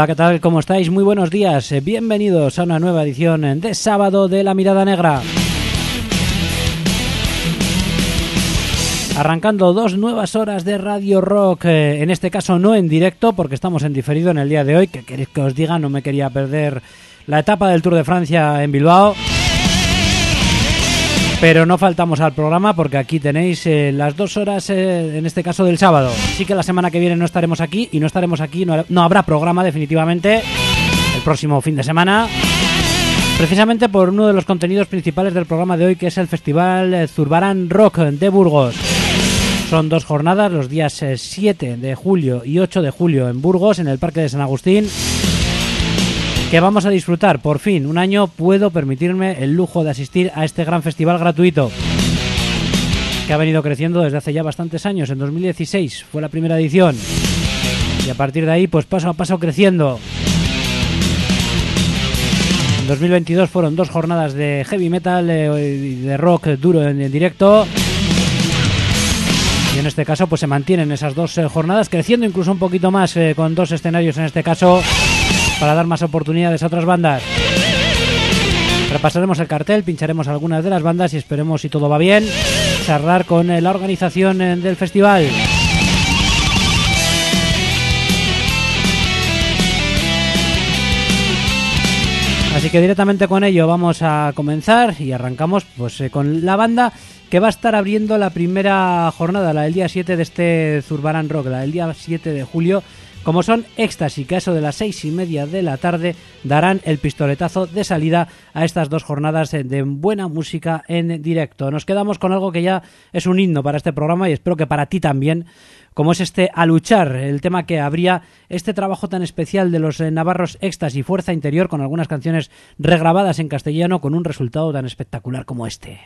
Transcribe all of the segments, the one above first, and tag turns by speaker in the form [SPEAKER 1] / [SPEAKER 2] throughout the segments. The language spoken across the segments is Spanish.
[SPEAKER 1] Hola, ¿qué tal? ¿Cómo estáis? Muy buenos días. Bienvenidos a una nueva edición de sábado de La Mirada Negra. Arrancando dos nuevas horas de Radio Rock, eh, en este caso no en directo, porque estamos en diferido en el día de hoy. Que queréis que os diga? No me quería perder la etapa del Tour de Francia en Bilbao. Pero no faltamos al programa porque aquí tenéis eh, las dos horas, eh, en este caso del sábado. Sí que la semana que viene no estaremos aquí y no estaremos aquí, no, habrá programa definitivamente el próximo fin de semana. Precisamente por uno de los contenidos principales del programa de hoy que es el Festival eh, Zurbarán Rock de Burgos. Son dos jornadas, los días 7 de julio y 8 de julio en Burgos, en el Parque de San Agustín que vamos a disfrutar. Por fin, un año puedo permitirme el lujo de asistir a este gran festival gratuito que ha venido creciendo desde hace ya bastantes años. En 2016 fue la primera edición y a partir de ahí, pues paso a paso creciendo. En 2022 fueron dos jornadas de heavy metal eh, y de rock duro en, directo. Y en este caso, pues se mantienen esas dos eh, jornadas, creciendo incluso un poquito más eh, con dos escenarios en este caso para dar más oportunidades a otras bandas. Repasaremos el cartel, pincharemos algunas de las bandas y esperemos, si todo va bien, charlar con eh, la organización eh, del festival. Así que directamente con ello vamos a comenzar y arrancamos pues eh, con la banda que va a estar abriendo la primera jornada, la del día 7 de este Zurbarán Rock, la del día 7 de julio como son Éxtasis, que a eso de las seis y media de la tarde darán el pistoletazo de salida a estas dos jornadas de buena música en directo. Nos quedamos con algo que ya es un himno para este programa y espero que para ti también, como es este A luchar, el tema que habría este trabajo tan especial de los eh, navarros Éxtasis y Fuerza Interior con algunas canciones regrabadas en castellano con un resultado tan espectacular como este.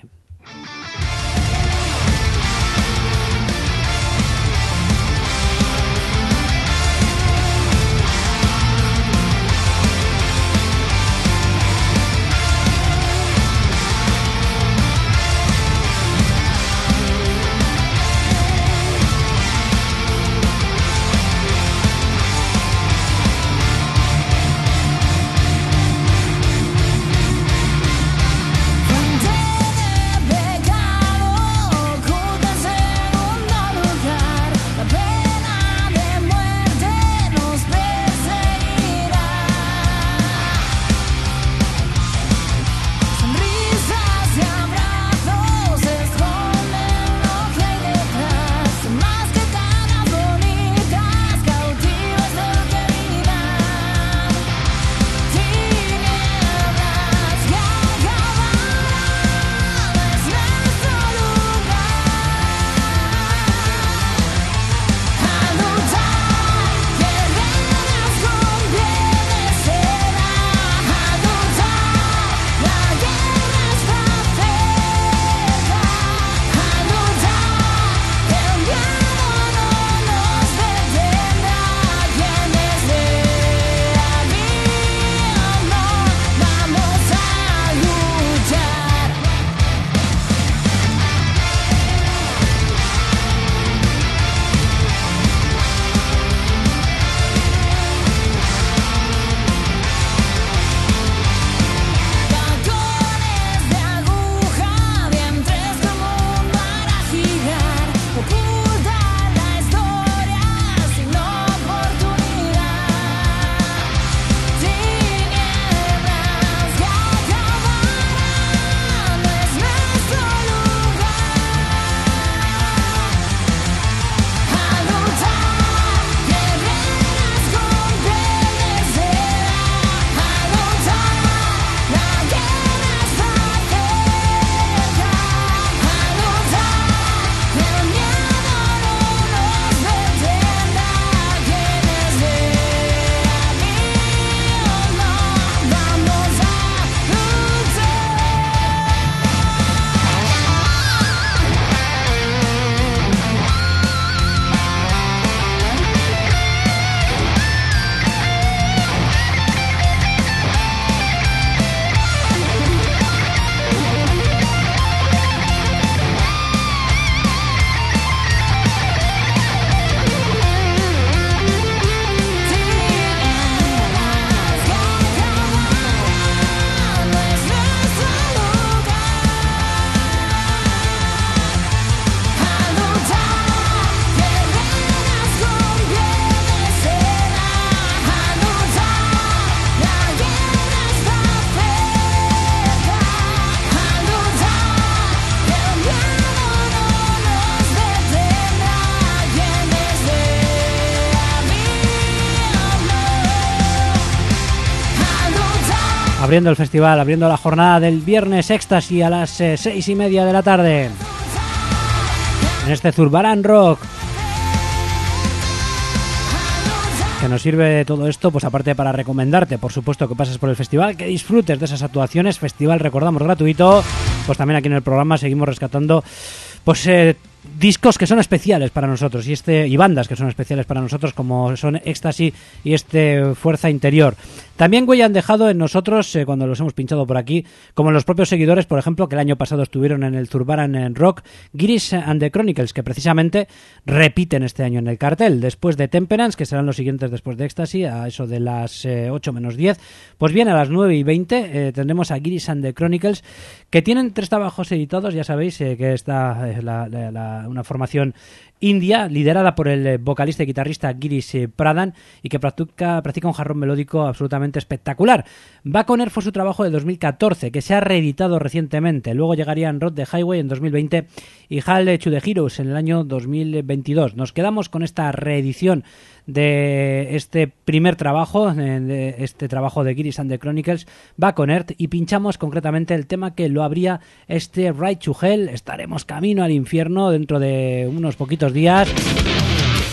[SPEAKER 1] Abriendo el festival, abriendo la jornada del viernes éxtasis a las eh, seis y media de la tarde. En este Zurbarán Rock. Que nos sirve todo esto, pues aparte para recomendarte, por supuesto, que pases por el festival, que disfrutes de esas actuaciones. Festival, recordamos, gratuito. Pues también aquí en el programa seguimos rescatando, pues eh, discos que son especiales para nosotros y este y bandas que son especiales para nosotros como son Ecstasy y este Fuerza Interior. También güey han dejado en nosotros eh, cuando los hemos pinchado por aquí, como los propios seguidores, por ejemplo, que el año pasado estuvieron en el Zurbaran en Rock, Giris and the Chronicles, que precisamente repiten este año en el cartel, después de Temperance, que serán los siguientes después de Ecstasy, a eso de las 8 eh, menos 10, pues bien, a las 9 y 20 eh, tendremos a Giris and the Chronicles, que tienen tres trabajos editados, ya sabéis que está una formación india, liderada por el vocalista y guitarrista Girish Pradhan y que practica, practica un jarrón melódico absolutamente espectacular. Baconer fue su trabajo de 2014, que se ha reeditado recientemente. Luego llegarían Rod the Highway en 2020 y Hal to the Heroes en el año 2022. Nos quedamos con esta reedición de este primer trabajo, de este trabajo de Giris and the Chronicles, va con Earth y pinchamos concretamente el tema que lo habría este Right to Hell. Estaremos camino al infierno dentro de unos poquitos días.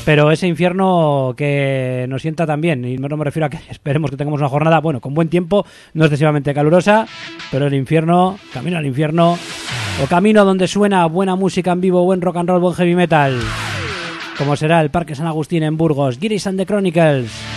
[SPEAKER 1] Pero ese infierno que nos sienta también, y no me refiero a que esperemos que tengamos una jornada, bueno, con buen tiempo, no excesivamente calurosa, pero el infierno, camino al infierno, o camino donde suena buena música en vivo, buen rock and roll, buen heavy metal como será el Parque San Agustín en Burgos. Giris and the Chronicles.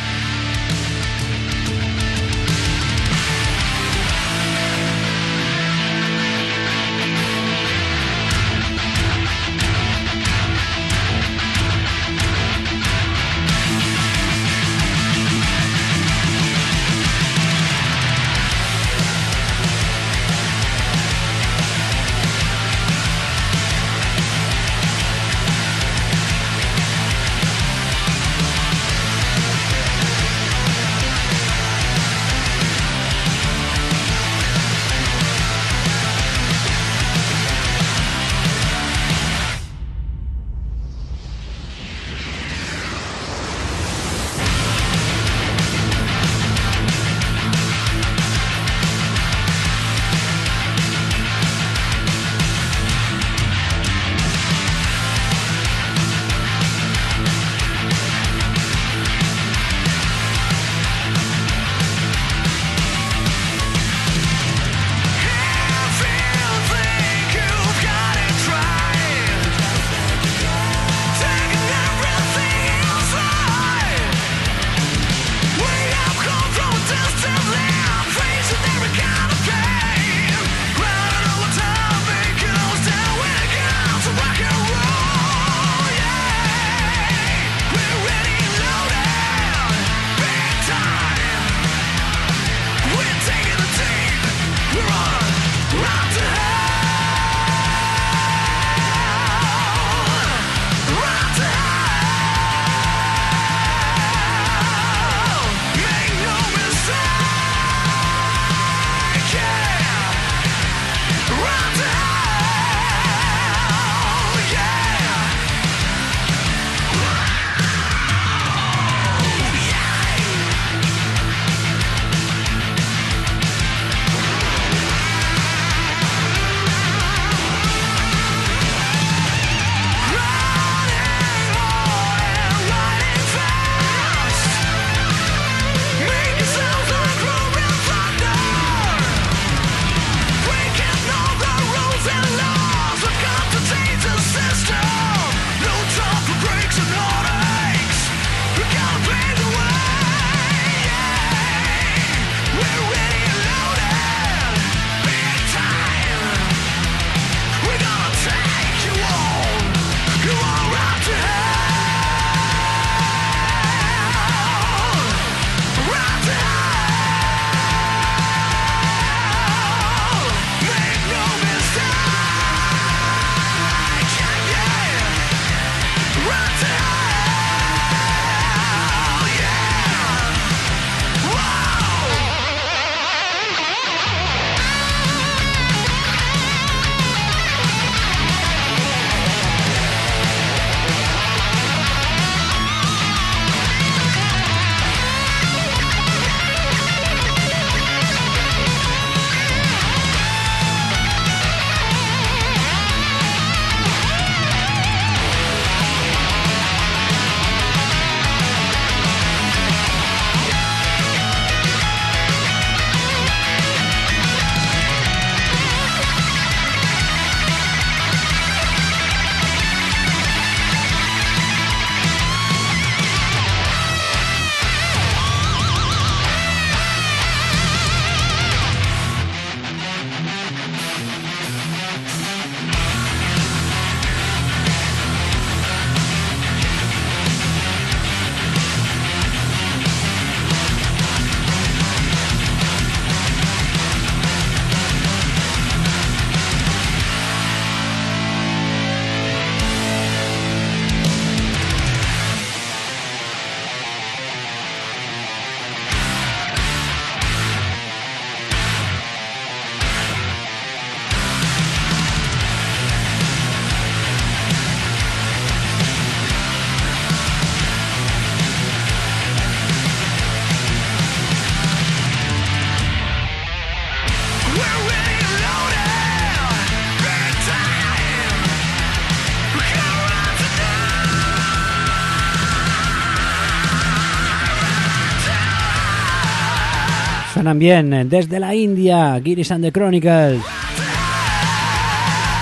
[SPEAKER 1] Suenan bien desde la India, Giris and the Chronicles.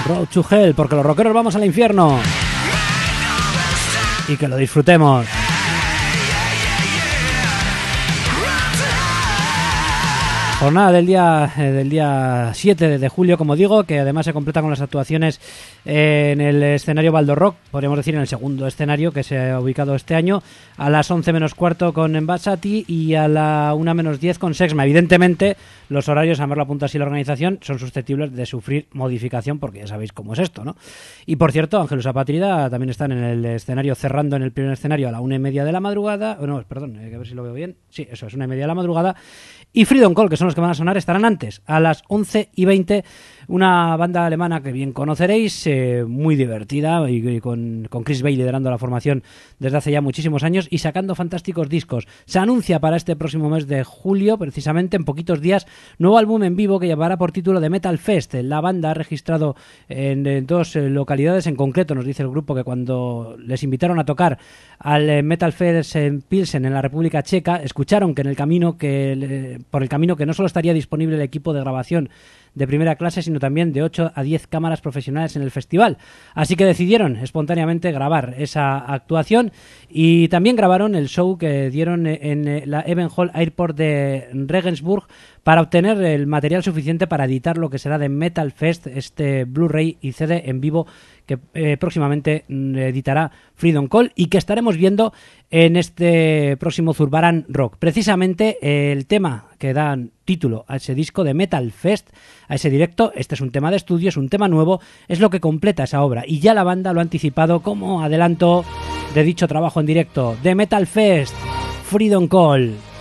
[SPEAKER 1] Road to Hell, porque los rockeros vamos al infierno. Y que lo disfrutemos. Jornada del día eh, del día 7 de julio, como digo, que además se completa con las actuaciones en el escenario Baldo Rock, podríamos decir en el segundo escenario que se ha ubicado este año, a las 11 menos cuarto con Embasati y a la 1 menos 10 con Sexma. Evidentemente, los horarios, a la punta así la organización, son susceptibles de sufrir modificación porque ya sabéis cómo es esto, ¿no? Y por cierto, Ángelus Apatrida también están en el escenario, cerrando en el primer escenario a la una y media de la madrugada, no, perdón, hay que ver si lo veo bien, sí, eso es una y media de la madrugada, y Freedom Call, que son los que van a sonar, estarán antes, a las 11 y 20 una banda alemana que bien conoceréis, eh, muy divertida y, con, con, Chris Bay liderando la formación desde hace ya muchísimos años y sacando fantásticos discos. Se anuncia para este próximo mes de julio, precisamente en poquitos días, nuevo álbum en vivo que llevará por título de Metal Fest. La banda ha registrado en, dos eh, localidades en concreto, nos dice el grupo que cuando les invitaron a tocar al eh, Metal Fest en Pilsen, en la República Checa, escucharon que en el camino que por el camino que no solo estaría disponible el equipo de grabación de primera clase, sino también de 8 a 10 cámaras profesionales en el festival. Así que decidieron espontáneamente grabar esa actuación y también grabaron el show que dieron en la Evenhall Airport de Regensburg para obtener el material suficiente para editar lo que será de Metal Fest, este Blu-ray y CD en vivo que eh, próximamente mm, editará Freedom Call y que estaremos viendo en este próximo Zurbaran Rock. Precisamente el tema que da título a ese disco de Metal Fest, a ese directo, este es un tema de estudio, es un tema nuevo, es lo que completa esa obra y ya la banda lo ha anticipado como adelanto de dicho trabajo en directo de Metal Fest, Freedom Call.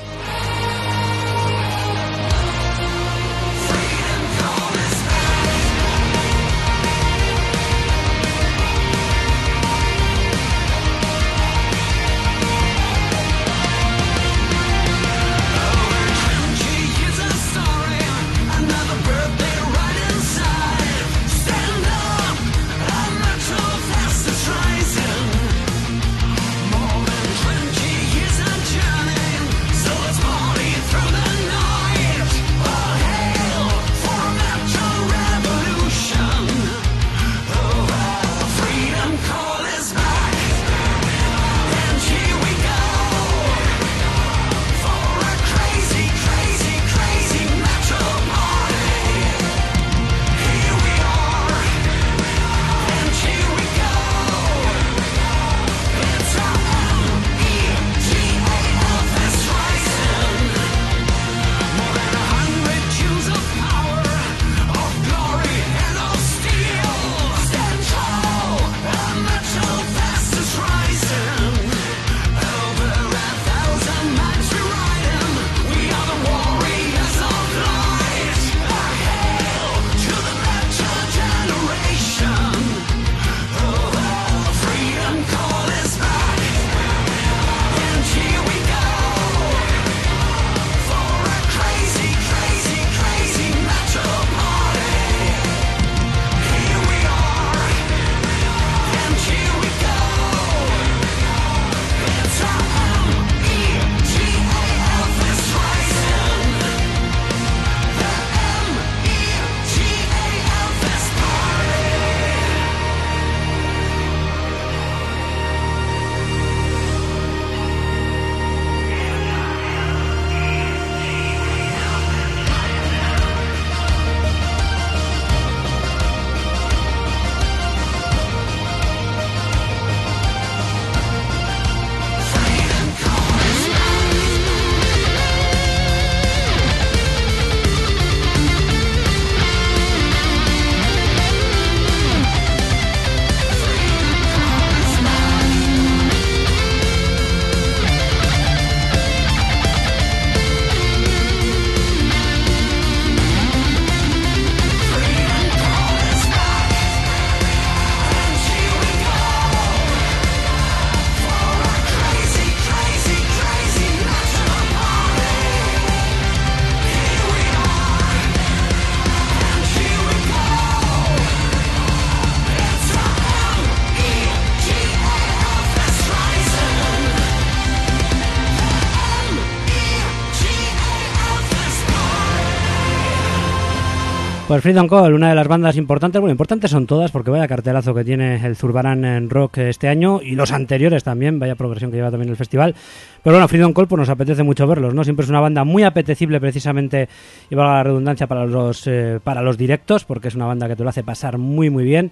[SPEAKER 1] Freedom Call, una de las bandas importantes, bueno, importantes son todas porque vaya cartelazo que tiene el Zurbarán en rock este año y los anteriores también, vaya progresión que lleva también el festival. Pero bueno, Freedom Call pues nos apetece mucho verlos, ¿no? Siempre es una banda muy apetecible precisamente, y valga la redundancia, para los, eh, para los directos porque es una banda que te lo hace pasar muy muy bien.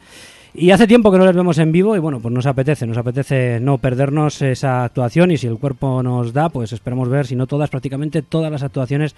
[SPEAKER 1] Y hace tiempo que no les vemos en vivo y bueno, pues nos apetece, nos apetece no perdernos esa actuación y si el cuerpo nos da, pues esperemos ver, si no todas, prácticamente todas las actuaciones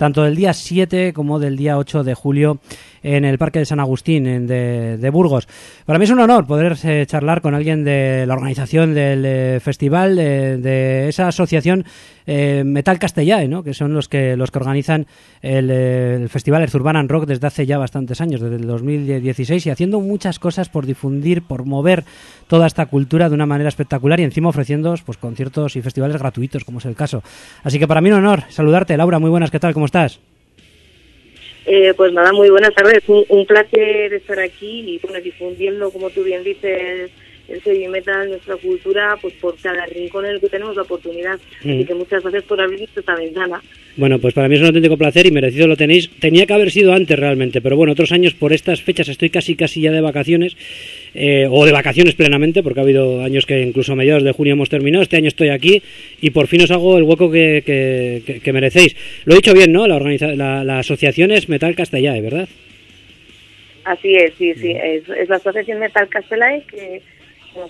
[SPEAKER 1] tanto del día 7 como del día 8 de julio en el Parque de San Agustín de, Burgos. Para mí es un honor poder eh, charlar con alguien de la organización del eh, festival, de esa asociación eh, Metal Castellá, ¿no? que son los que los que organizan el, festival Urban Rock desde hace ya bastantes años, desde el 2016, y haciendo muchas cosas por difundir, por mover toda esta cultura de una manera espectacular y encima ofreciendo pues, conciertos y festivales gratuitos, como es el caso. Así que para mí un honor saludarte, Laura, muy buenas, ¿qué tal? ¿Cómo estás?
[SPEAKER 2] Eh, pues nada, muy buenas tardes. Un, un, placer estar aquí y bueno, difundiendo, como tú bien dices, el heavy metal, nuestra cultura, pues por cada rincón en el que tenemos la oportunidad. Así que muchas gracias por abrir esta ventana.
[SPEAKER 1] Bueno, pues para mí es un auténtico placer y merecido lo tenéis. Tenía que haber sido antes realmente, pero bueno, otros años por estas fechas estoy casi casi ya de vacaciones, eh, o de vacaciones plenamente, porque ha habido años que incluso a mediados de junio hemos terminado, este año estoy aquí y por fin os hago el hueco que, que, merecéis. Lo he dicho bien, ¿no? La, la, la asociación es Metal Castellae, ¿verdad?
[SPEAKER 2] Así es, sí, sí, es, es la asociación Metal Castellae que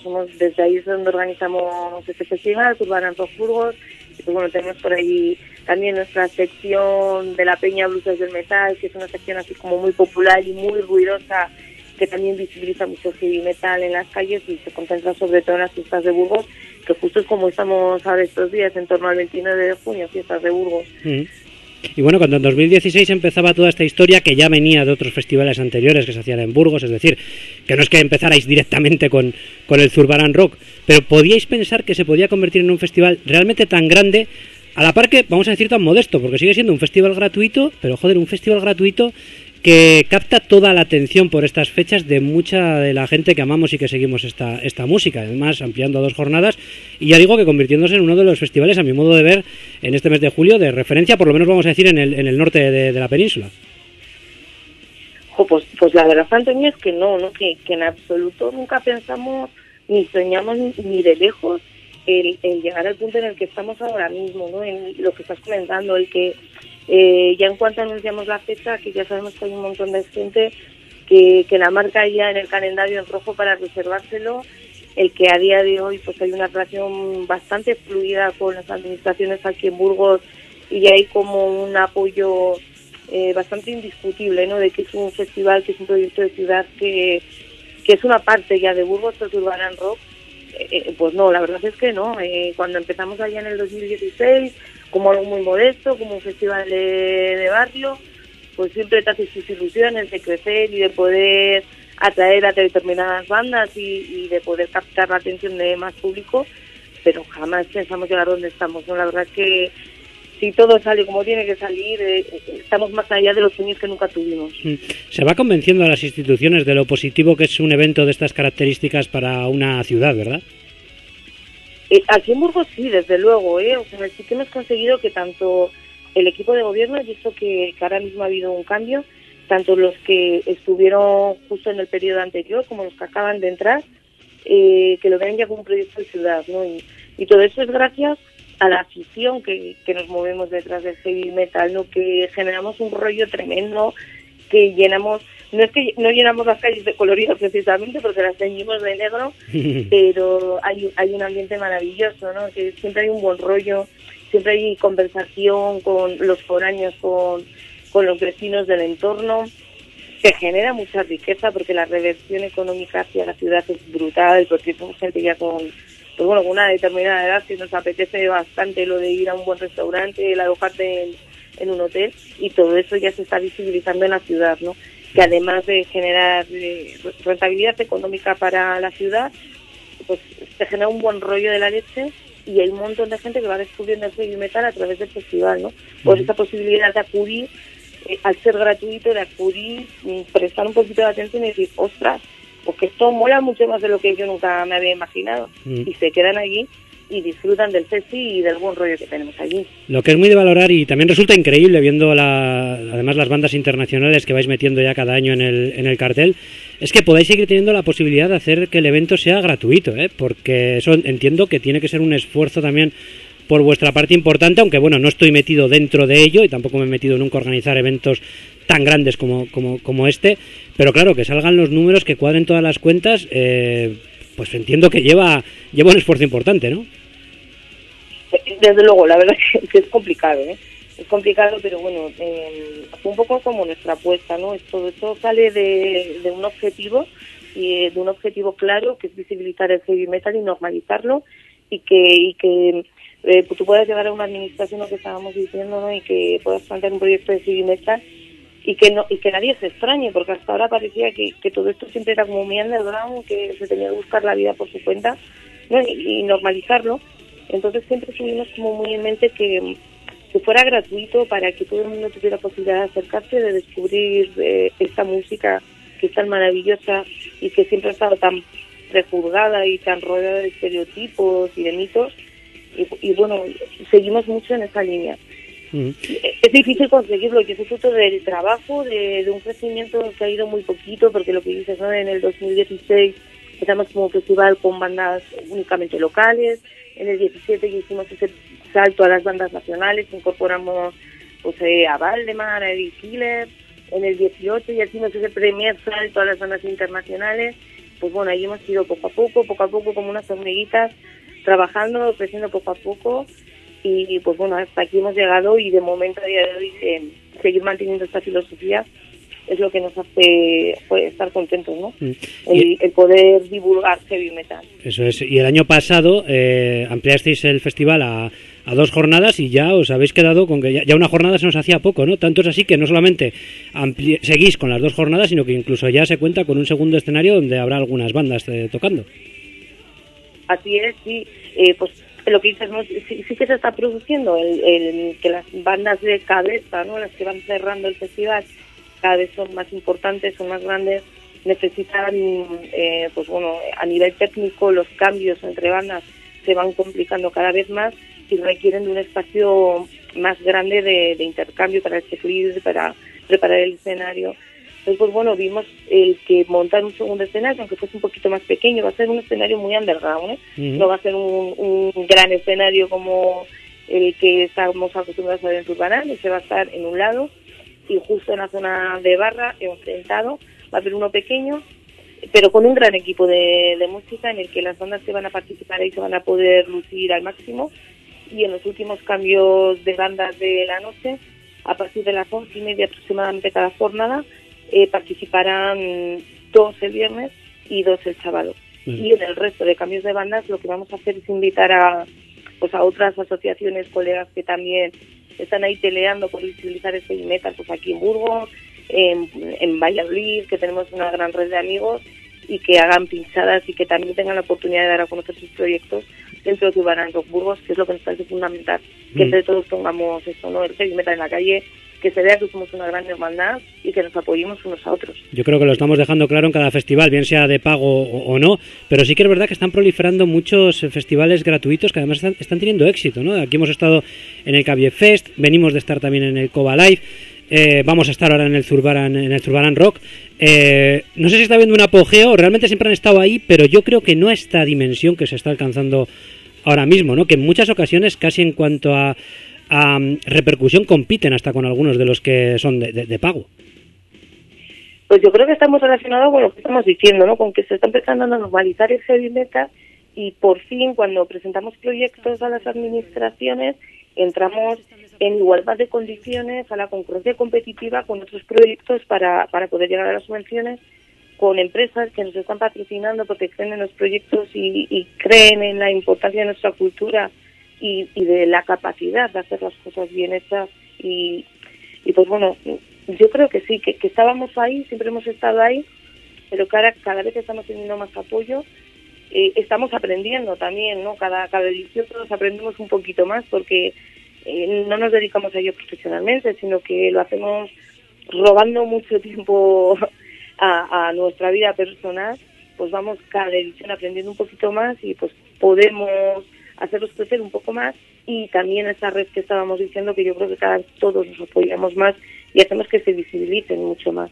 [SPEAKER 2] somos, desde ahí es donde organizamos este festival, Urban Rock Burgos, y pues bueno, tenemos por ahí también nuestra sección de la Peña Blusas del Metal, que es una sección así como muy popular y muy ruidosa, que también visibiliza mucho heavy metal en las calles y se concentra sobre todo en las fiestas de Burgos, que justo es como estamos ahora estos días, en torno al 29 de junio, fiestas de Burgos.
[SPEAKER 1] Mm. Y bueno, cuando en 2016 empezaba toda esta historia que ya venía de otros festivales anteriores que se hacían en Burgos, es decir, que no es que empezarais directamente con, con el Zurbarán Rock, pero podíais pensar que se podía convertir en un festival realmente tan grande, a la par que, vamos a decir, tan modesto, porque sigue siendo un festival gratuito, pero joder, un festival gratuito que capta toda la atención por estas fechas de mucha de la gente que amamos y que seguimos esta, esta música, además ampliando a dos jornadas y ya digo que convirtiéndose en uno de los festivales, a mi modo de ver, en este mes de julio, de referencia, por lo menos vamos a decir, en el, en el norte de, la península.
[SPEAKER 2] pues, pues la verdad, Antonio, es que no, ¿no? Que, que en absoluto nunca pensamos ni soñamos ni de lejos el, el, llegar al punto en el que estamos ahora mismo, ¿no? En lo que estás comentando, el que eh, ya en cuanto anunciamos la fecha, que ya sabemos que hay un montón de gente que, que la marca ya en el calendario en rojo para reservárselo, el que a día de hoy pues hay una relación bastante fluida con las administraciones aquí en Burgos y hay como un apoyo eh, bastante indiscutible, ¿no? De que es un festival, que es un proyecto de ciudad que, que es una parte ya de Burgos, es Urban Rock. Eh, pues no, la verdad es que no. cuando empezamos allá en el 2016 como algo muy modesto, como un festival de, barrio, pues siempre te haces tus ilusiones de crecer y de poder atraer a determinadas bandas y, de poder captar la atención de más público, pero jamás pensamos llegar donde estamos. ¿no? La verdad es que si todo sale como tiene que salir, eh, estamos más allá de los sueños que nunca tuvimos. Mm.
[SPEAKER 1] Se va convenciendo a las instituciones de lo positivo que es un evento de estas características para una ciudad, ¿verdad?
[SPEAKER 2] Eh, aquí en Burgos sí, desde luego, ¿eh? O sea, sí que hemos conseguido que tanto el equipo de gobierno, y visto que, ahora mismo ha habido un cambio, tanto los que estuvieron justo en el periodo anterior como los que acaban de entrar, eh, que lo ven ya como un proyecto de ciudad, ¿no? Y, todo eso es gracias a la afición que, que nos movemos detrás del heavy metal, ¿no? Que generamos un rollo tremendo, que llenamos no es que no llenamos las calles de colorido precisamente porque las teñimos de negro, pero hay, hay un ambiente maravilloso, ¿no? Que siempre hay un buen rollo, siempre hay conversación con los foráneos, con, con los vecinos del entorno, que genera mucha riqueza porque la reversión económica hacia la ciudad es brutal, porque somos gente ya con, pues bueno, con una determinada edad que nos apetece bastante lo de ir a un buen restaurante, el alojarte en, en un hotel, y todo eso ya se está visibilizando en la ciudad, ¿no? Que además de generar eh, rentabilidad económica para la ciudad, pues se genera un buen rollo de la leche y hay un montón de gente que va descubriendo el heavy metal a través del festival, ¿no? Pues esa posibilidad de acudir, eh, al ser gratuito, de acudir, mm, prestar un poquito de atención y decir, ostras, porque esto mola mucho más de lo que yo nunca me había imaginado. Y se quedan allí y disfrutan del festi y del buen rollo que tenemos allí.
[SPEAKER 1] Lo que es muy de valorar y también resulta increíble viendo la, además las bandas internacionales que vais metiendo ya cada año en el, en el cartel, es que podáis seguir teniendo la posibilidad de hacer que el evento sea gratuito, ¿eh? porque eso entiendo que tiene que ser un esfuerzo también por vuestra parte importante, aunque bueno, no estoy metido dentro de ello y tampoco me he metido nunca a organizar eventos tan grandes como, como, como este, pero claro, que salgan los números, que cuadren todas las cuentas, eh, pues entiendo que lleva, lleva un esfuerzo importante, ¿no?
[SPEAKER 2] Desde luego, la verdad es que es complicado, ¿eh? Es complicado, pero bueno, eh, un poco como nuestra apuesta, ¿no? Todo esto sale de, un objetivo y de un objetivo claro que es visibilizar el heavy metal y normalizarlo y que y que eh, tú puedas llegar a una administración lo que estábamos diciendo ¿no? y que puedas plantear un proyecto de heavy metal y que no y que nadie se extrañe porque hasta ahora parecía que, que todo esto siempre era como muy underground que se tenía que buscar la vida por su cuenta ¿no? y, y normalizarlo entonces siempre tuvimos como muy en mente que, que fuera gratuito para que todo el mundo tuviera posibilidad de acercarse, de descubrir eh, esta música que es tan maravillosa y que siempre ha estado tan prejuzgada y tan rodeada de estereotipos y de mitos. Y, y bueno, seguimos mucho en esa línea.
[SPEAKER 1] Mm.
[SPEAKER 2] Es difícil conseguirlo, y es fruto del trabajo, de, de, un crecimiento que ha ido muy poquito, porque lo que dices, ¿no? En el 2016 empezamos como festival con bandas únicamente locales, en el 17 hicimos ese salto a las bandas nacionales, incorporamos pues, eh, a Valdemar, a Eddie Killer. En el 18 ya hicimos ese primer salto a las bandas internacionales. Pues bueno, ahí hemos ido poco a poco, poco a poco, como unas hormiguitas, trabajando, creciendo poco a poco. Y pues bueno, hasta aquí hemos llegado y de momento a día de hoy eh, seguir manteniendo esta filosofía es lo que nos hace pues, estar contentos, ¿no?
[SPEAKER 1] Mm.
[SPEAKER 2] El, el, poder divulgar heavy metal.
[SPEAKER 1] Eso es. Y el año pasado eh, ampliasteis el festival a, a, dos jornadas y ya os habéis quedado con que ya, ya, una jornada se nos hacía poco, ¿no? Tanto es así que no solamente seguís con las dos jornadas, sino que incluso ya se cuenta con un segundo escenario donde habrá algunas bandas eh, tocando.
[SPEAKER 2] Así es, sí. Eh, pues lo que dices, ¿no? sí, sí, que se está produciendo el, el, que las bandas de cabeza, ¿no? Las que van cerrando el festival cada vez son más importantes, son más grandes, necesitan, eh, pues bueno, a nivel técnico los cambios entre bandas se van complicando cada vez más y requieren de un espacio más grande de, de intercambio para seguir, para preparar el escenario. Entonces, pues bueno, vimos el que montar un segundo escenario, aunque fuese un poquito más pequeño, va a ser un escenario muy underground, ¿eh? Uh -huh. no va a ser un, un, gran escenario como el que estamos acostumbrados a ver en Turbarán, ese va a estar en un lado y justo en la zona de barra, enfrentado, va a haber uno pequeño, pero con un gran equipo de, de, música en el que las bandas que van a participar ahí se van a poder lucir al máximo. Y en los últimos cambios de bandas de la noche, a partir de las once y media aproximadamente cada jornada, eh, participarán dos el viernes y dos el sábado. Mm. Y en el resto de cambios de bandas lo que vamos a hacer es invitar a, pues a otras asociaciones, colegas que también están ahí peleando por visibilizar ese metal, pues aquí en Burgos, en, en Valladolid, que tenemos una gran red de amigos y que hagan pinchadas y que también tengan la oportunidad de dar a conocer sus proyectos dentro de Urban Rock Burgos, que es lo que nos parece fundamental, que mm. entre todos pongamos eso, ¿no? El heavy metal en la calle, que se vea que somos una gran hermandad y que nos apoyemos unos a otros.
[SPEAKER 1] Yo creo que lo estamos dejando claro en cada festival, bien sea de pago o, no, pero sí que es verdad que están proliferando muchos festivales gratuitos que además están, teniendo éxito, ¿no? Aquí hemos estado en el Cabie Fest, venimos de estar también en el Coba Live, eh, vamos a estar ahora en el Zurbaran, en el Zurbaran Rock. Eh, no sé si está viendo un apogeo, realmente siempre han estado ahí, pero yo creo que no esta dimensión que se está alcanzando ahora mismo, ¿no? Que en muchas ocasiones, casi en cuanto a, a repercusión, compiten hasta con algunos de los que son de, de, pago.
[SPEAKER 2] Pues yo creo que estamos relacionados con lo que estamos diciendo, ¿no? Con que se está empezando a normalizar el heavy y por fin cuando presentamos proyectos a las administraciones entramos en igualdad de condiciones a la concurrencia competitiva con otros proyectos para, para poder llegar a las subvenciones con empresas que nos están patrocinando porque creen en los proyectos y, y creen en la importancia de nuestra cultura y, y, de la capacidad de hacer las cosas bien hechas. Y, y pues bueno, yo creo que sí, que, estábamos ahí, siempre hemos estado ahí, pero cada, cada vez estamos teniendo más apoyo, eh, estamos aprendiendo también, ¿no? Cada, cada edición todos aprendemos un poquito más porque eh, no nos dedicamos a ello profesionalmente, sino que lo hacemos robando mucho tiempo a nuestra vida personal, pues vamos cada edición aprendiendo un poquito más y pues podemos hacerlos crecer un poco más y también esa red que estábamos diciendo que yo creo que cada vez todos nos apoyamos más y hacemos que se visibilicen mucho más.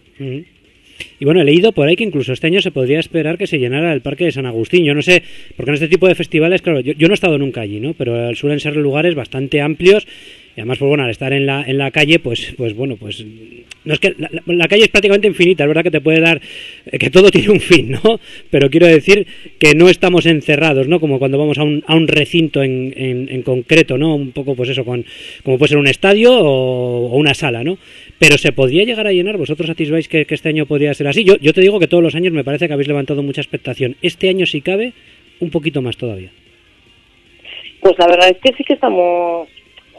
[SPEAKER 1] Y bueno, he leído por ahí que incluso este año se podría esperar que se llenara el Parque de San Agustín. Yo no sé, porque en este tipo de festivales, claro, yo, no he estado nunca allí, ¿no? Pero suelen ser lugares bastante amplios y además, pues bueno, al estar en la, en la calle, pues, pues bueno, pues no es que la, calle es prácticamente infinita, es verdad que te puede dar eh, que todo tiene un fin, ¿no? Pero quiero decir que no estamos encerrados, ¿no? Como cuando vamos a un, a un recinto en, en, concreto, ¿no? Un poco, pues eso, con, como puede ser un estadio o, una sala, ¿no? Pero se podría llegar a llenar, vosotros atisbáis que, que este año podría ser así. Yo, yo te digo que todos los años me parece que habéis levantado mucha expectación. Este año, si cabe, un poquito más todavía.
[SPEAKER 2] Pues la verdad es que sí que estamos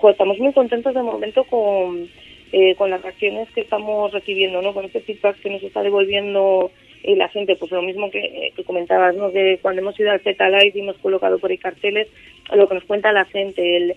[SPEAKER 2] estamos muy contentos de momento con, eh, con las reacciones que estamos recibiendo, ¿no? Con este feedback que nos está devolviendo eh, la gente, pues lo mismo que, que comentabas, ¿no? Que cuando hemos ido al Live y hemos colocado por ahí carteles, lo que nos cuenta la gente, el,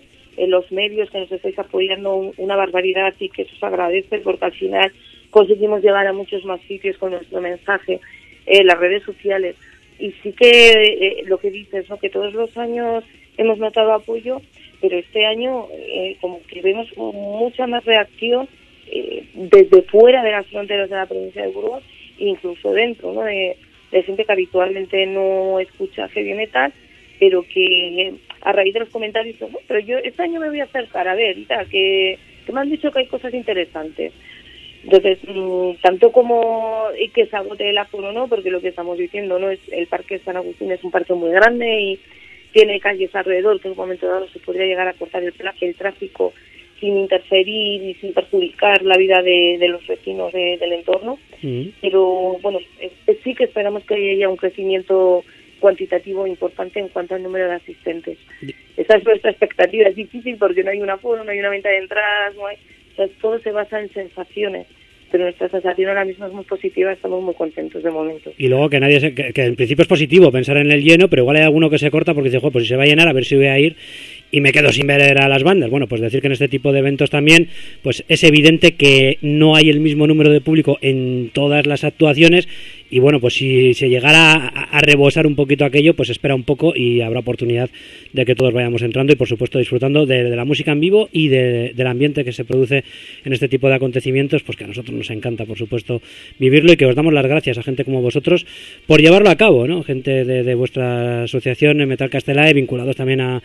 [SPEAKER 2] los medios que nos estáis apoyando una barbaridad y que eso se agradece porque al final conseguimos llegar a muchos más sitios con nuestro mensaje, eh, las redes sociales. Y sí que eh, lo que dices, ¿no? que todos los años hemos notado apoyo, pero este año eh, como que vemos mucha más reacción eh, desde fuera de las fronteras de la provincia de Burgos, incluso dentro, ¿no? De, gente que habitualmente no escucha heavy metal, pero que a raíz de los comentarios, pero yo este año me voy a acercar a ver tal, que, me han dicho que hay cosas interesantes. Entonces, mm, tanto como que se agote el aforo, ¿no? Porque lo que estamos diciendo, ¿no? Es el Parque San Agustín es un parque muy grande y tiene calles alrededor que en un momento dado se podría llegar a cortar el, el tráfico sin interferir y sin perjudicar la vida de, los vecinos del entorno. Mm. Pero bueno, sí que esperamos que haya un crecimiento cuantitativo importante en cuanto al número de asistentes. Esa es nuestra expectativa. Es difícil porque no hay una aforo, no hay una venta de entradas, no hay, todo se basa en sensaciones pero nuestra sensación ahora mismo es muy positiva, estamos muy contentos de momento.
[SPEAKER 1] Y luego que nadie, se, que, en principio es positivo pensar en el lleno, pero igual hay alguno que se corta porque dice, pues si se va a llenar, a ver si voy a ir y me quedo sin ver a las bandas. Bueno, pues decir que en este tipo de eventos también, pues es evidente que no hay el mismo número de público en todas las actuaciones y bueno, pues si se llegara a, rebosar un poquito aquello, pues espera un poco y habrá oportunidad de que todos vayamos entrando y por supuesto disfrutando de, la música en vivo y del ambiente que se produce en este tipo de acontecimientos, pues que a nosotros nos encanta por supuesto vivirlo y que os damos las gracias a gente como vosotros por llevarlo a cabo, ¿no? Gente de, vuestra asociación Metal Castelae, vinculados también a,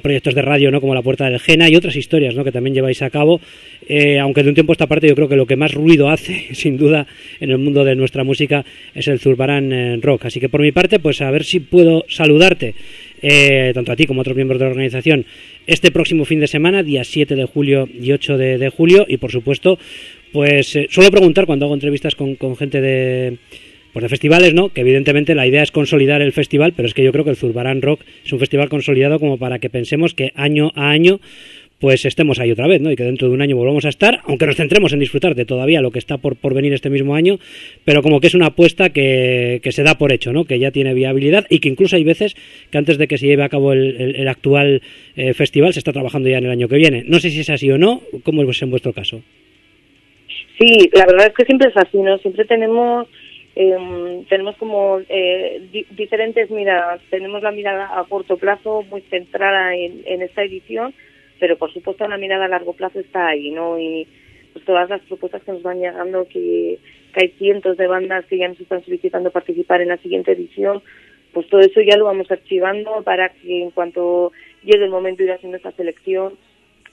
[SPEAKER 1] proyectos de radio, ¿no? Como La Puerta del Jena y otras historias, ¿no? Que también lleváis a cabo, eh, aunque de un tiempo a esta parte yo creo que lo que más ruido hace, sin duda, en el mundo de nuestra música es el Zurbarán eh, Rock. Así que por mi parte, pues a ver si puedo saludarte, eh, tanto a ti como a otros miembros de la organización, este próximo fin de semana, día 7 de julio y 8 de, julio. Y por supuesto, pues eh, suelo preguntar cuando hago entrevistas con, gente de pues de festivales, ¿no? Que evidentemente la idea es consolidar el festival, pero es que yo creo que el Zurbarán Rock es un festival consolidado como para que pensemos que año a año pues estemos ahí otra vez, ¿no? Y que dentro de un año volvamos a estar, aunque nos centremos en disfrutar de todavía lo que está por, por venir este mismo año, pero como que es una apuesta que, que, se da por hecho, ¿no? Que ya tiene viabilidad y que incluso hay veces que antes de que se lleve a cabo el, actual eh, festival se está trabajando ya en el año que viene. No sé si es así o no, ¿cómo es en vuestro caso?
[SPEAKER 2] Sí, la verdad es que siempre es así, ¿no? Siempre tenemos em, tenemos como eh, diferentes miradas. Tenemos la mirada a corto plazo muy centrada en, en esta edición, pero por supuesto una mirada a largo plazo está ahí, ¿no? Y pues todas las propuestas que nos van llegando, que, hay cientos de bandas que ya nos están solicitando participar en la siguiente edición, pues todo eso ya lo vamos archivando para que en cuanto llegue el momento de ir haciendo esta selección,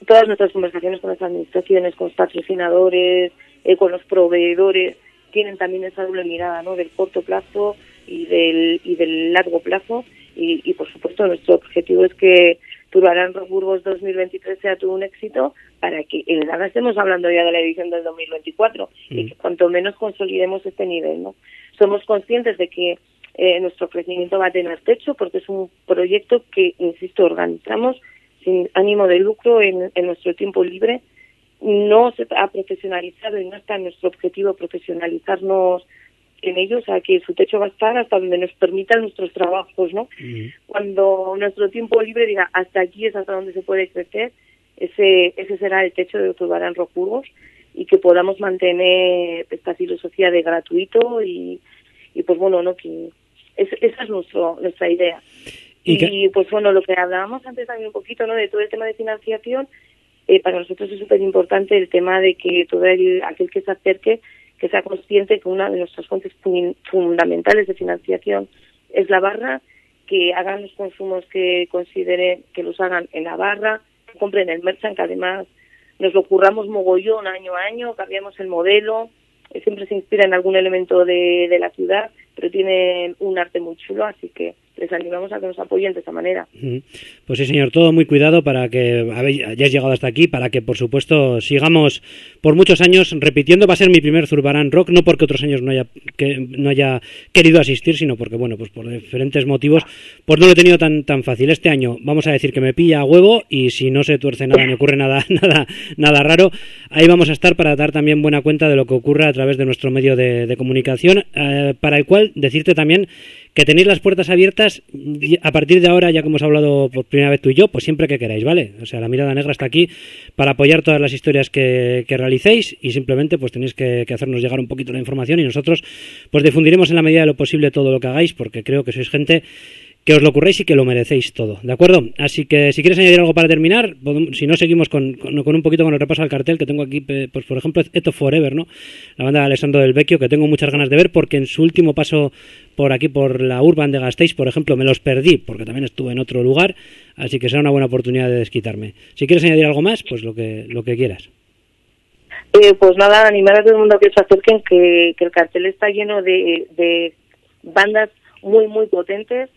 [SPEAKER 2] todas nuestras conversaciones con las administraciones, con los patrocinadores, eh, con los proveedores, tienen también esa doble mirada, ¿no? Del corto plazo y del, y del largo plazo. Y, y por supuesto nuestro objetivo es que Turbarán Burgos 2023 sea todo un éxito para que en nada estemos hablando ya de la edición del 2024 y mm. que cuanto menos consolidemos este nivel, ¿no? Somos conscientes de que eh, nuestro crecimiento va a tener techo porque es un proyecto que, insisto, organizamos sin ánimo de lucro en, en nuestro tiempo libre. No se ha profesionalizado y no está en nuestro objetivo profesionalizarnos en ellos, a que su techo va a estar hasta donde nos permitan nuestros trabajos, ¿no? Cuando nuestro tiempo libre diga hasta aquí es hasta donde se puede crecer, ese, ese será el techo de Turbarán Rocurgos y que podamos mantener esta filosofía de gratuito y, y pues bueno, ¿no? Que esa es nuestro, nuestra idea. Y, pues bueno, lo que hablábamos antes también un poquito, ¿no? De todo el tema de financiación, eh, para nosotros es súper importante el tema de que todo aquel que se acerque, que sea consciente que una de nuestras fuentes fundamentales de financiación es la barra, que hagan los consumos que consideren que los hagan en la barra, que compren el merchant, que además nos lo curramos mogollón año a año, cambiamos el modelo, eh, siempre se inspira en algún elemento de la ciudad, pero tiene un arte muy chulo, así que les animamos a que nos apoyen de esa manera.
[SPEAKER 1] Pues sí, señor, todo muy cuidado para que hayáis llegado hasta aquí, para que, por supuesto, sigamos por muchos años repitiendo. Va a ser mi primer Zurbarán Rock, no porque otros años no haya, que, no haya querido asistir, sino porque, bueno, pues por diferentes motivos, pues no lo he tenido tan, tan fácil. Este año vamos a decir que me pilla a huevo y si no se tuerce nada, ni ocurre nada, nada, nada raro, ahí vamos a estar para dar también buena cuenta de lo que ocurre a través de nuestro medio de, comunicación, eh, para el cual decirte también que tenéis las puertas abiertas a partir de ahora, ya que hemos hablado por primera vez tú y yo, pues siempre que queráis, ¿vale? O sea, la mirada negra está aquí para apoyar todas las historias que, realicéis y simplemente pues tenéis que, que, hacernos llegar un poquito la información y nosotros pues difundiremos en la medida de lo posible todo lo que hagáis porque creo que sois gente que os lo ocurréis y que lo merecéis todo, ¿de acuerdo? Así que si quieres añadir algo para terminar, si no seguimos con, con, un poquito con el repaso al cartel que tengo aquí, pues por ejemplo, Eto Forever, ¿no? La banda de Alessandro del Vecchio, que tengo muchas ganas de ver porque en su último paso por aquí, por la Urban de Gasteiz, por ejemplo, me los perdí porque también estuve en otro lugar, así que será una buena oportunidad de desquitarme. Si quieres añadir algo más, pues lo que, lo que quieras.
[SPEAKER 2] Eh, pues nada, animar a todo el mundo a que se acerquen, que, el cartel está lleno de, de bandas muy, muy potentes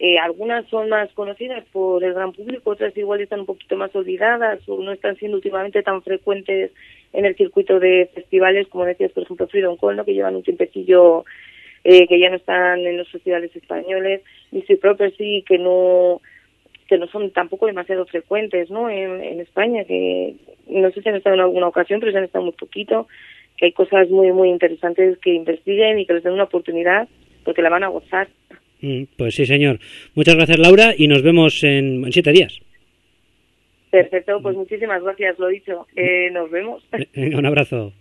[SPEAKER 2] eh, algunas son más conocidas por el gran público, otras igual están un poquito más olvidadas o no están siendo últimamente tan frecuentes en el circuito de festivales, como decías, por ejemplo, Freedom Call, que llevan un tiempecillo eh, que ya no están en los festivales españoles, Mystery Property, que no que no son tampoco demasiado frecuentes ¿no? En, en España, que no sé si han estado en alguna ocasión, pero se han estado muy poquito, que hay cosas muy, muy interesantes que investiguen y que les den una oportunidad, porque la van a gozar.
[SPEAKER 1] Mm, pues sí, señor. Muchas gracias, Laura, y nos vemos en, siete días.
[SPEAKER 2] Perfecto, pues muchísimas gracias, lo dicho. Eh, nos vemos.
[SPEAKER 1] Un abrazo.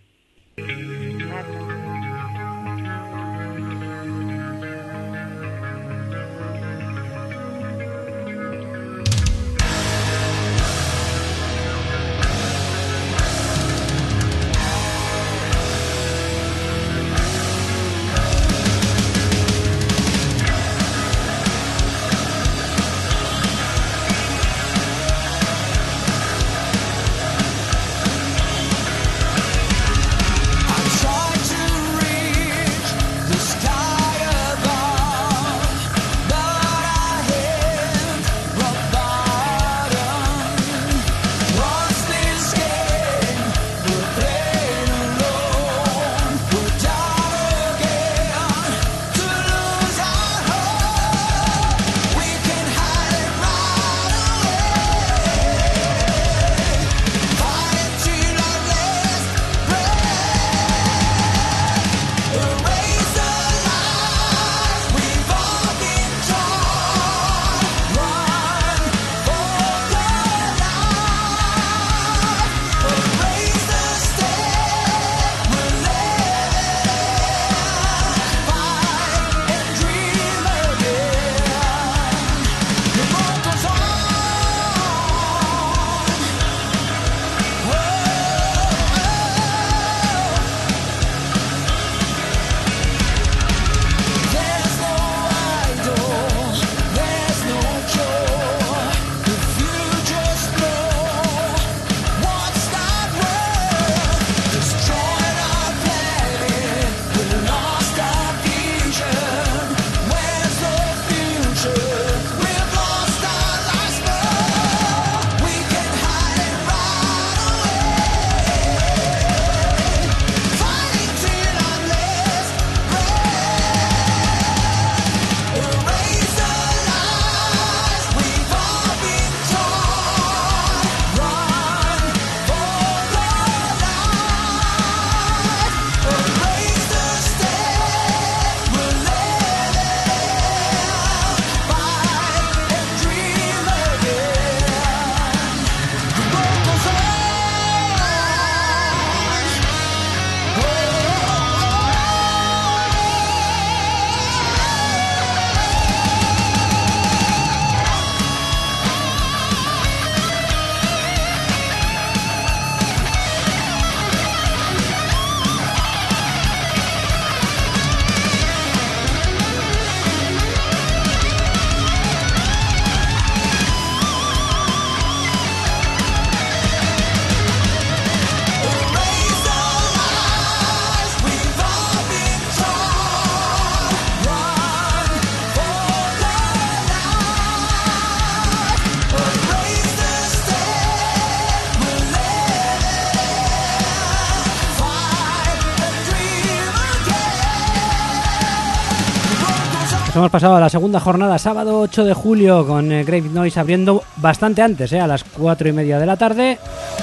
[SPEAKER 1] Pasado la segunda jornada, sábado 8 de julio, con eh, Grave Noise abriendo bastante antes, eh, a las 4 y media de la tarde.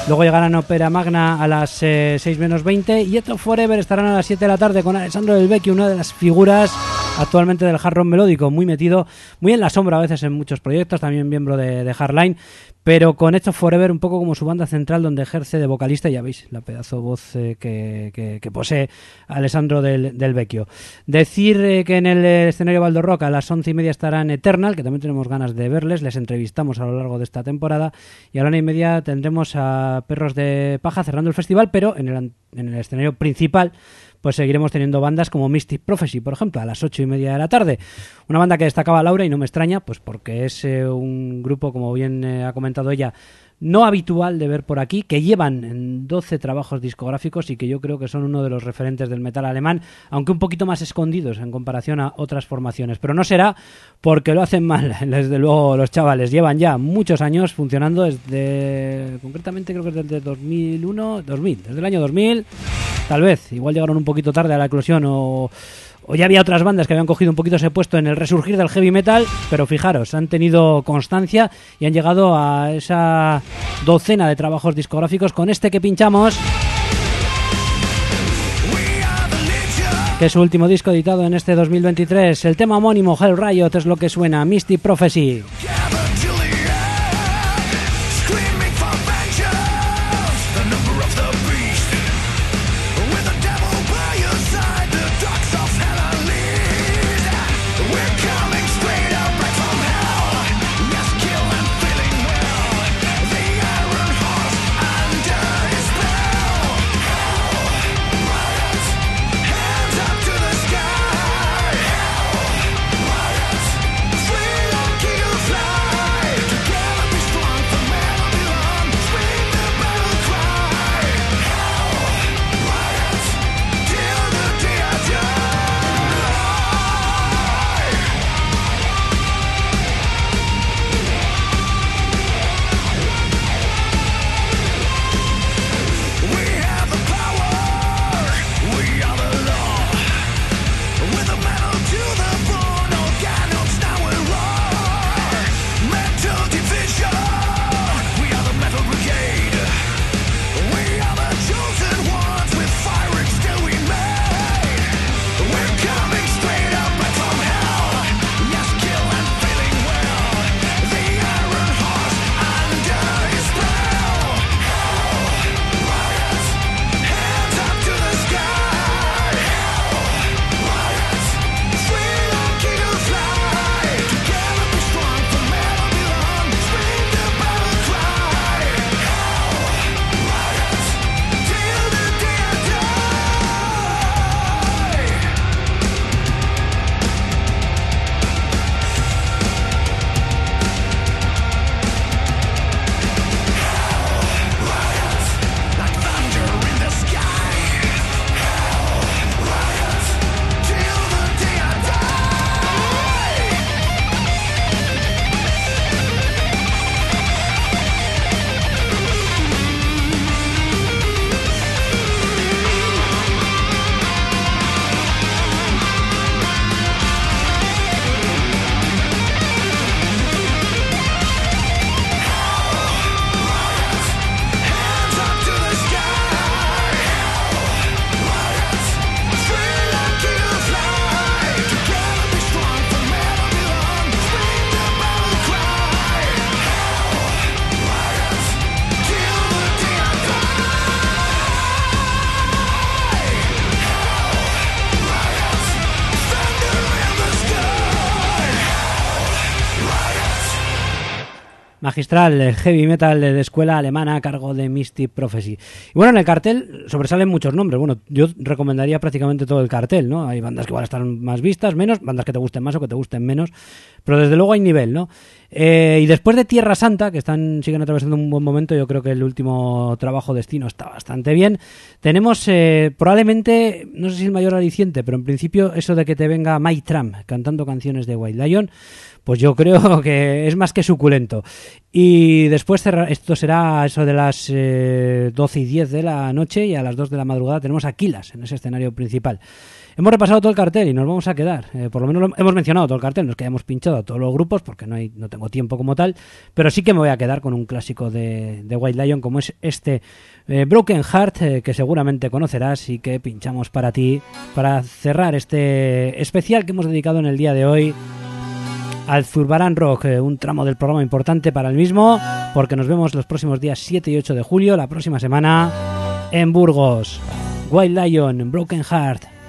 [SPEAKER 1] Luego llegarán Opera Magna a las 6 eh, menos 20 y Eto Forever estarán a las 7 de la tarde con Alessandro Del Vecchio, una de las figuras actualmente del hard rock melódico, muy metido, muy en la sombra a veces en muchos proyectos, también miembro de, de Hardline, pero con Esto Forever un poco como su banda central donde ejerce de vocalista, ya veis, la pedazo voz eh, que, posee Alessandro del, Vecchio. Decir eh, que en el escenario Baldo Rock a las once y media estarán Eternal, que también tenemos ganas de verles, les entrevistamos a lo largo de esta temporada, y a la una y media tendremos a Perros de Paja cerrando el festival, pero en el, en el escenario principal pues seguiremos teniendo bandas como Mystic Prophecy, por ejemplo, a las ocho y media de la tarde. Una banda que destacaba Laura y no me extraña, pues porque es eh, un grupo, como bien eh, ha comentado ella, no habitual de ver por aquí, que llevan 12 trabajos discográficos y que yo creo que son uno de los referentes del metal alemán, aunque un poquito más escondidos en comparación a otras formaciones. Pero no será porque lo hacen mal, desde luego los chavales llevan ya muchos años funcionando desde, concretamente creo que desde 2001, 2000, desde el año 2000, tal vez, igual llegaron un poquito tarde a la eclosión o o ya había otras bandas que habían cogido un poquito ese puesto en el resurgir del heavy metal, pero fijaros, han tenido constancia y han llegado a esa docena de trabajos discográficos con este que pinchamos. Que es su último disco editado en este 2023. El tema homónimo Hell Riot es lo que suena, Misty Prophecy. Magistral heavy metal de escuela alemana a cargo de Misty Prophecy. Y bueno, en el cartel sobresalen muchos nombres. Bueno, yo recomendaría prácticamente todo el cartel, ¿no? Hay bandas que van a estar más vistas, menos, bandas que te gusten más o que te gusten menos, pero desde luego hay nivel, ¿no? Eh, y después de Tierra Santa, que están siguen atravesando un buen momento, yo creo que el último trabajo Destino está bastante bien. Tenemos eh, probablemente, no sé si el mayor aliciente, pero en principio eso de que te venga Mike Tram cantando canciones de White Lion pues yo creo que es más que suculento. Y después esto será eso de las 12 eh, y 10 de la noche y a las 2 de la madrugada tenemos Aquilas en ese escenario principal.
[SPEAKER 3] Hemos repasado todo el cartel y nos vamos a quedar. Eh, por lo menos hemos mencionado todo el cartel, no es que hayamos pinchado a todos los grupos porque no, hay, no tengo tiempo como tal, pero sí que me voy a quedar con un clásico de, White Lion como es este eh, Broken Heart eh, que seguramente conocerás y que pinchamos para ti para cerrar este especial que hemos dedicado en el día de hoy al Zurbarán Rock, un tramo del programa importante para el mismo, porque nos vemos los próximos días 7 y 8 de julio, la próxima semana, en Burgos. White Lion, Broken Heart.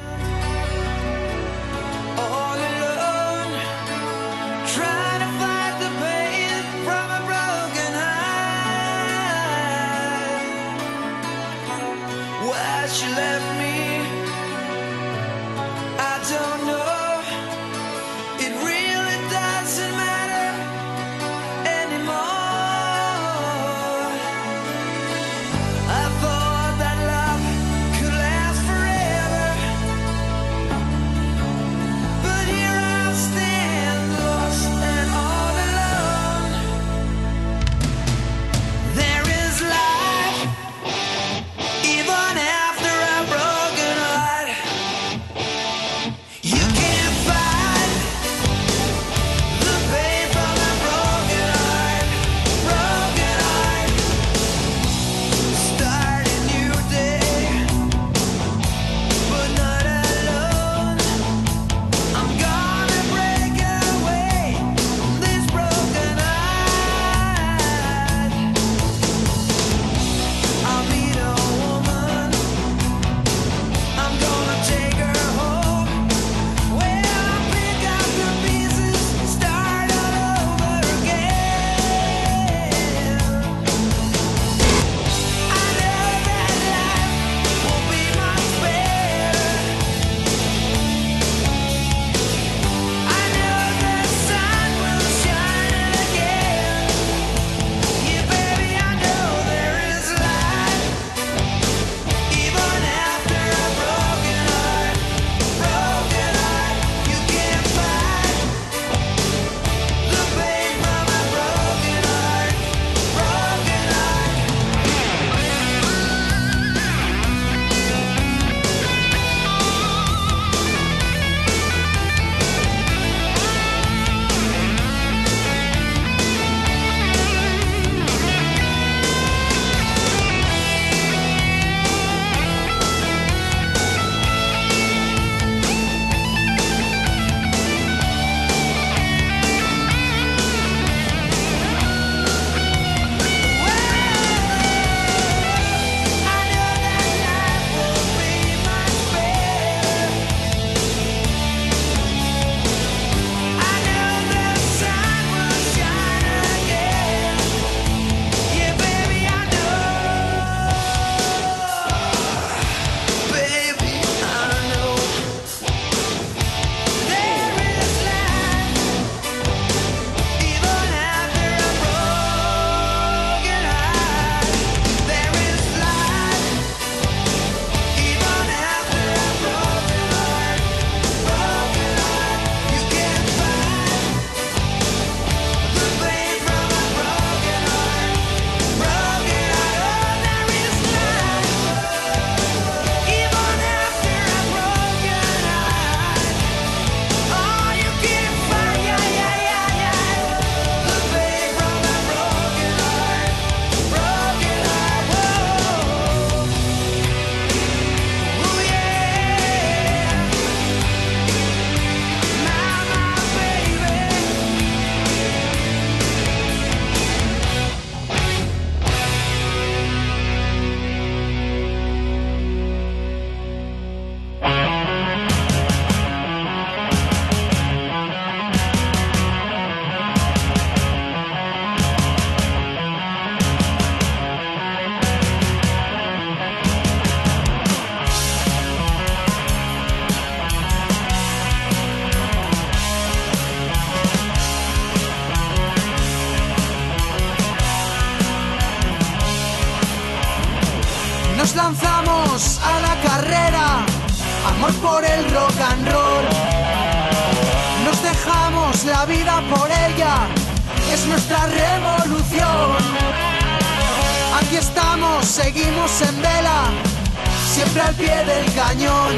[SPEAKER 4] Al pie del cañón.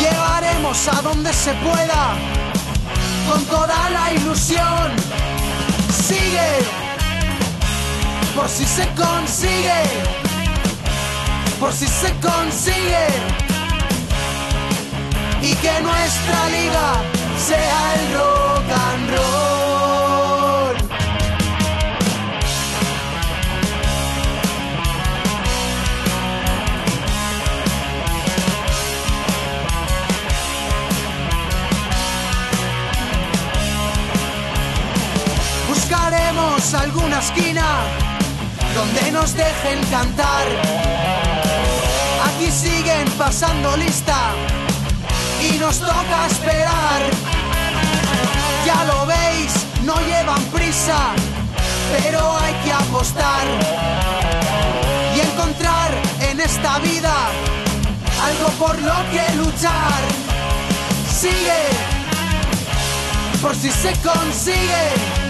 [SPEAKER 4] Llegaremos a donde se pueda, con toda la ilusión. Sigue, por si se consigue, por si se consigue. Y que nuestra liga sea el rock and roll. Alguna esquina donde nos dejen cantar. Aquí siguen pasando lista y nos toca esperar. Ya lo veis, no llevan prisa, pero hay que apostar y encontrar en esta vida algo por lo que luchar. Sigue, por si se consigue,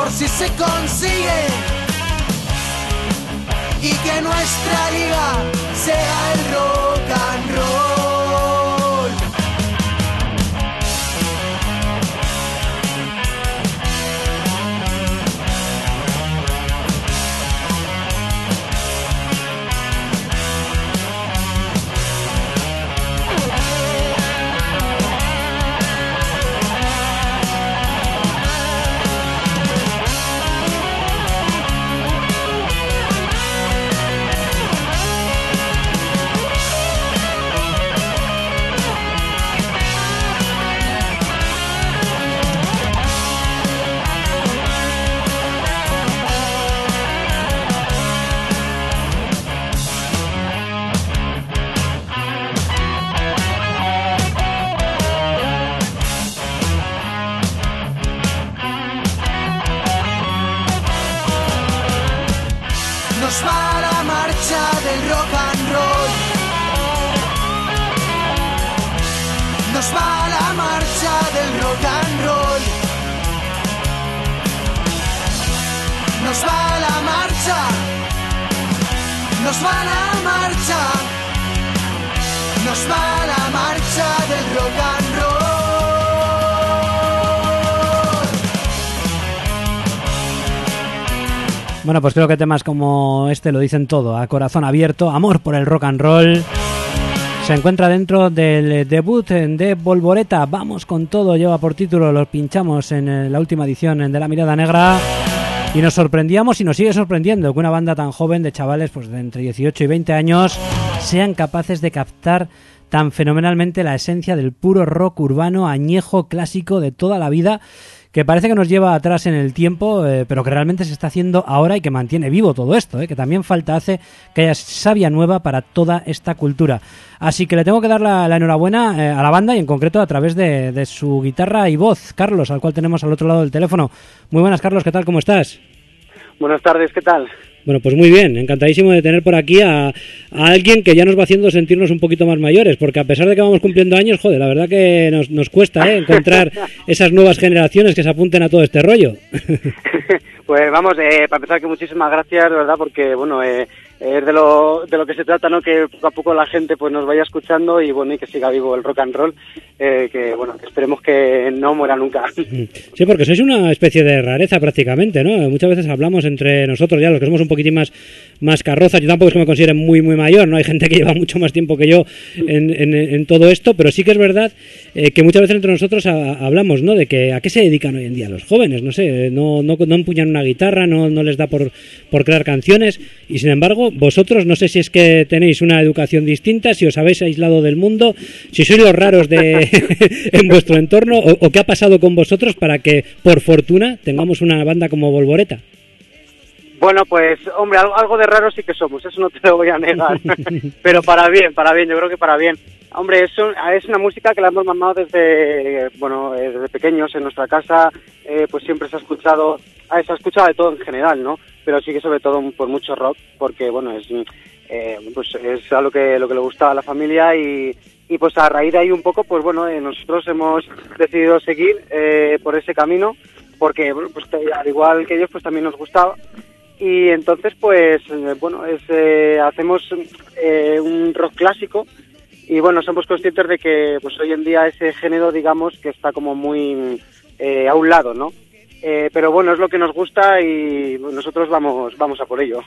[SPEAKER 4] por si se consigue. Y que nuestra liga sea el rock Nos va la marcha. Nos va la marcha del rock and roll.
[SPEAKER 1] Bueno, pues creo que temas como este lo dicen todo, a corazón abierto, amor por el rock and roll. Se encuentra dentro del debut de Volvoreta. Vamos con todo, lleva por título, lo pinchamos en eh, la última edición de La Mirada Negra. Y nos sorprendíamos y nos sigue sorprendiendo que una banda tan joven de chavales pues de entre 18 y 20 años sean capaces de captar tan fenomenalmente la esencia del puro rock urbano añejo clásico de toda la vida que parece que nos lleva atrás en el tiempo, eh, pero que realmente se está haciendo ahora y que mantiene vivo todo esto, eh, que también falta hace que haya savia nueva para toda esta cultura. Así que le tengo que dar la, enhorabuena eh, a la banda y en concreto a través de, de su guitarra y voz, Carlos, al cual tenemos al otro lado del teléfono. Muy buenas, Carlos, ¿qué tal? ¿Cómo estás?
[SPEAKER 5] Buenas tardes, ¿qué tal?
[SPEAKER 1] Bueno, pues muy bien, encantadísimo de tener por aquí a, a, alguien que ya nos va haciendo sentirnos un poquito más mayores, porque a pesar de que vamos cumpliendo años, joder, la verdad que nos, nos cuesta ¿eh? encontrar esas nuevas generaciones que se apunten a todo este rollo.
[SPEAKER 5] pues vamos, eh, para empezar que muchísimas gracias, verdad, porque bueno, eh, es de lo, de lo que se trata, ¿no? Que poco a poco la gente pues nos vaya escuchando y bueno, y que siga vivo el rock and roll, eh, que bueno, esperemos que no muera nunca.
[SPEAKER 1] Sí, porque sois una especie de rareza prácticamente, ¿no? Muchas veces hablamos entre nosotros ya, los que somos un poquitín más, más carrozas, yo tampoco es que me considere muy, muy mayor, ¿no? Hay gente que lleva mucho más tiempo que yo en, en, todo esto, pero sí que es verdad eh, que muchas veces entre nosotros a, hablamos, ¿no? De que a qué se dedican hoy en día los jóvenes, no sé, no, no, no empuñan una guitarra, no, no les da por, por crear canciones y sin embargo vosotros no sé si es que tenéis una educación distinta, si os habéis aislado del mundo, si sois los raros de en vuestro entorno o, o, qué ha pasado con vosotros para que por fortuna tengamos una banda como Volvoreta.
[SPEAKER 5] Bueno, pues hombre, algo, de raro sí que somos, eso no te lo voy a negar, pero para bien, para bien, yo creo que para bien. Hombre, es, un, es una música que la hemos mamado desde, bueno, eh, desde pequeños en nuestra casa, eh, pues siempre se ha escuchado, se ha escuchado de todo en general, ¿no? Pero sí que sobre todo por mucho rock, porque bueno, es, eh, pues es algo que, lo que le gusta a la familia y, y pues a raíz de ahí un poco, pues bueno, eh, nosotros hemos decidido seguir eh, por ese camino, porque pues al igual que ellos, pues también nos gustaba y entonces pues eh, bueno es, eh, hacemos eh, un rock clásico y bueno somos conscientes de que pues hoy en día ese género digamos que está como muy eh, a un lado no Eh, pero bueno es lo que nos gusta y nosotros vamos vamos a por ello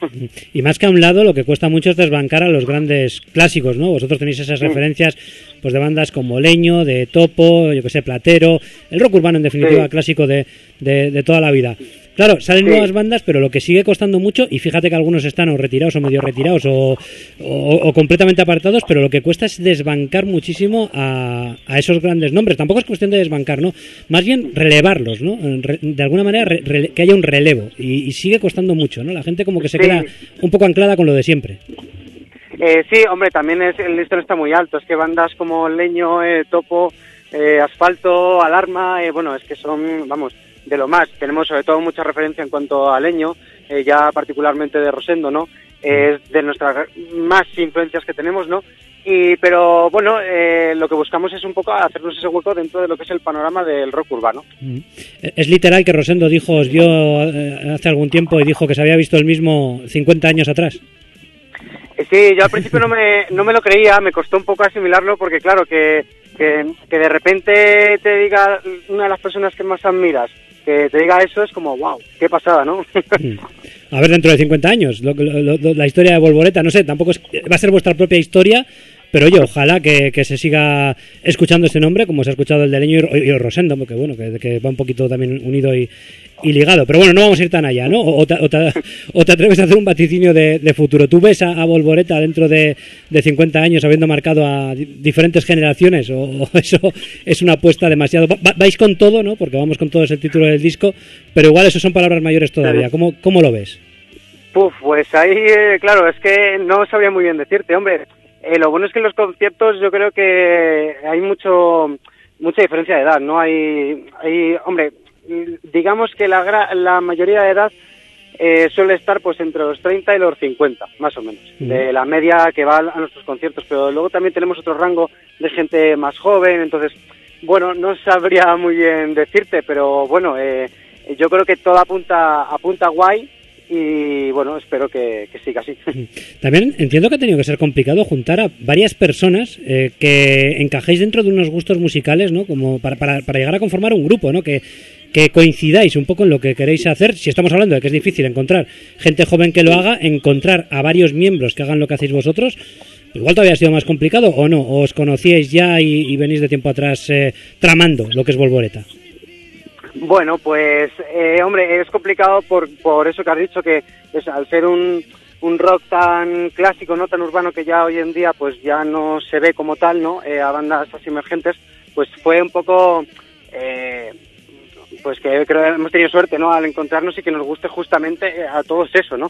[SPEAKER 1] Y más que a un lado, lo que cuesta mucho es desbancar a los grandes clásicos, ¿no? Vosotros tenéis esas referencias pues de bandas como Leño, de Topo, yo que sé, Platero, el rock urbano en definitiva
[SPEAKER 5] Sí.
[SPEAKER 1] clásico de, de- de toda la vida. Claro, salen
[SPEAKER 5] Sí.
[SPEAKER 1] nuevas bandas, pero lo que sigue costando mucho, y fíjate que algunos están o retirados o medio retirados o, o- o completamente apartados, pero lo que cuesta es desbancar muchísimo a, a esos grandes nombres. Tampoco es cuestión de desbancar, ¿no? Más bien relevarlos, ¿no? Re- de alguna manera re- que haya un relevo. Y, y sigue costando mucho, ¿no? La gente como que se
[SPEAKER 5] Sí.
[SPEAKER 1] queda un poco anclada con lo de siempre.
[SPEAKER 5] Eh, sí, hombre, también es, el listón está muy alto. Es que bandas como Leño, eh, Topo, eh, Asfalto, Alarma, eh, bueno, es que son, vamos, de lo más. Tenemos sobre todo mucha referencia en cuanto a Leño, eh, ya particularmente de Rosendo, ¿no? Eh, Es de nuestras más influencias que tenemos, ¿no? Y, pero bueno, eh, lo que buscamos es un poco hacernos ese hueco dentro de lo que es el panorama del rock urbano.
[SPEAKER 1] Mm. Es literal que Rosendo dijo, os vio eh, hace algún tiempo y dijo que se había visto el mismo 50 años atrás.
[SPEAKER 5] Eh, Sí, yo al principio no me, no me lo creía, me costó un poco asimilarlo porque claro, que, que, que de repente te diga una de las personas que más admiras, que te diga eso es como, wow, qué pasada, ¿no?
[SPEAKER 1] Mm. A ver, dentro de 50 años, lo- lo- lo- la historia de Volvoreta, no sé, tampoco es, va a ser vuestra propia historia, pero oye, ojalá que, que se siga escuchando este nombre, como se ha escuchado el de Leño y, y el Rosendo, porque bueno, que, que va un poquito también unido y, y ligado. Pero bueno, no vamos a ir tan allá, ¿no? O, o te, o te- o te atreves a hacer un vaticinio de, de futuro. ¿Tú ves a, a Volvoreta dentro de, de 50 años habiendo marcado a di- diferentes generaciones? ¿O, o eso es una apuesta demasiado...? Va- vais con todo, ¿no? Porque vamos con todo, es el título del disco, pero igual eso son palabras mayores todavía. ¿Cómo, cómo lo ves?
[SPEAKER 5] Puf, pues ahí, eh, claro, es que no sabría muy bien decirte, hombre. Eh, lo bueno es que en los conciertos yo creo que hay mucho mucha diferencia de edad, ¿no? Hay, hay hombre, digamos que la, gra- la mayoría de edad eh, suele estar pues entre los 30 y los 50, más o menos, de la media que va a nuestros conciertos, pero luego también tenemos otro rango de gente más joven, entonces, bueno, no sabría muy bien decirte, pero bueno, eh, yo creo que todo apunta, apunta guay y bueno, espero que, siga así.
[SPEAKER 1] También entiendo que ha tenido que ser complicado juntar a varias personas eh, que encajéis dentro de unos gustos musicales, ¿no? Como para, para, para llegar a conformar un grupo, ¿no? Que, que coincidáis un poco en lo que queréis hacer. Si estamos hablando de que es difícil encontrar gente joven que lo haga, encontrar a varios miembros que hagan lo que hacéis vosotros, igual todavía ha sido más complicado o no. ¿O os conocíais ya y, y venís de tiempo atrás eh, tramando lo que es Volvoreta.
[SPEAKER 5] Bueno, pues, eh, hombre, es complicado por, por eso que has dicho, que pues, al ser un, un rock tan clásico, no tan urbano, que ya hoy en día pues ya no se ve como tal, ¿no? Eh, a bandas así emergentes, pues fue un poco, eh, pues que creo que hemos tenido suerte, ¿no? Al encontrarnos y que nos guste justamente eh, a todos eso, ¿no?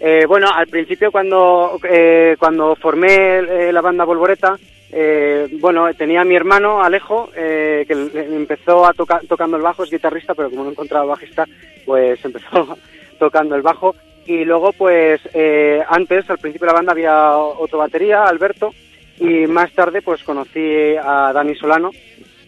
[SPEAKER 5] Eh, bueno, al principio cuando, eh, cuando formé eh, la banda Volvoreta, eh, bueno, tenía a mi hermano Alejo, eh, que empezó a tocar tocando el bajo, es guitarrista, pero como no encontraba bajista, pues empezó tocando el bajo. Y luego, pues eh, antes, al principio de la banda había otro batería, Alberto, y más tarde, pues conocí a Dani Solano,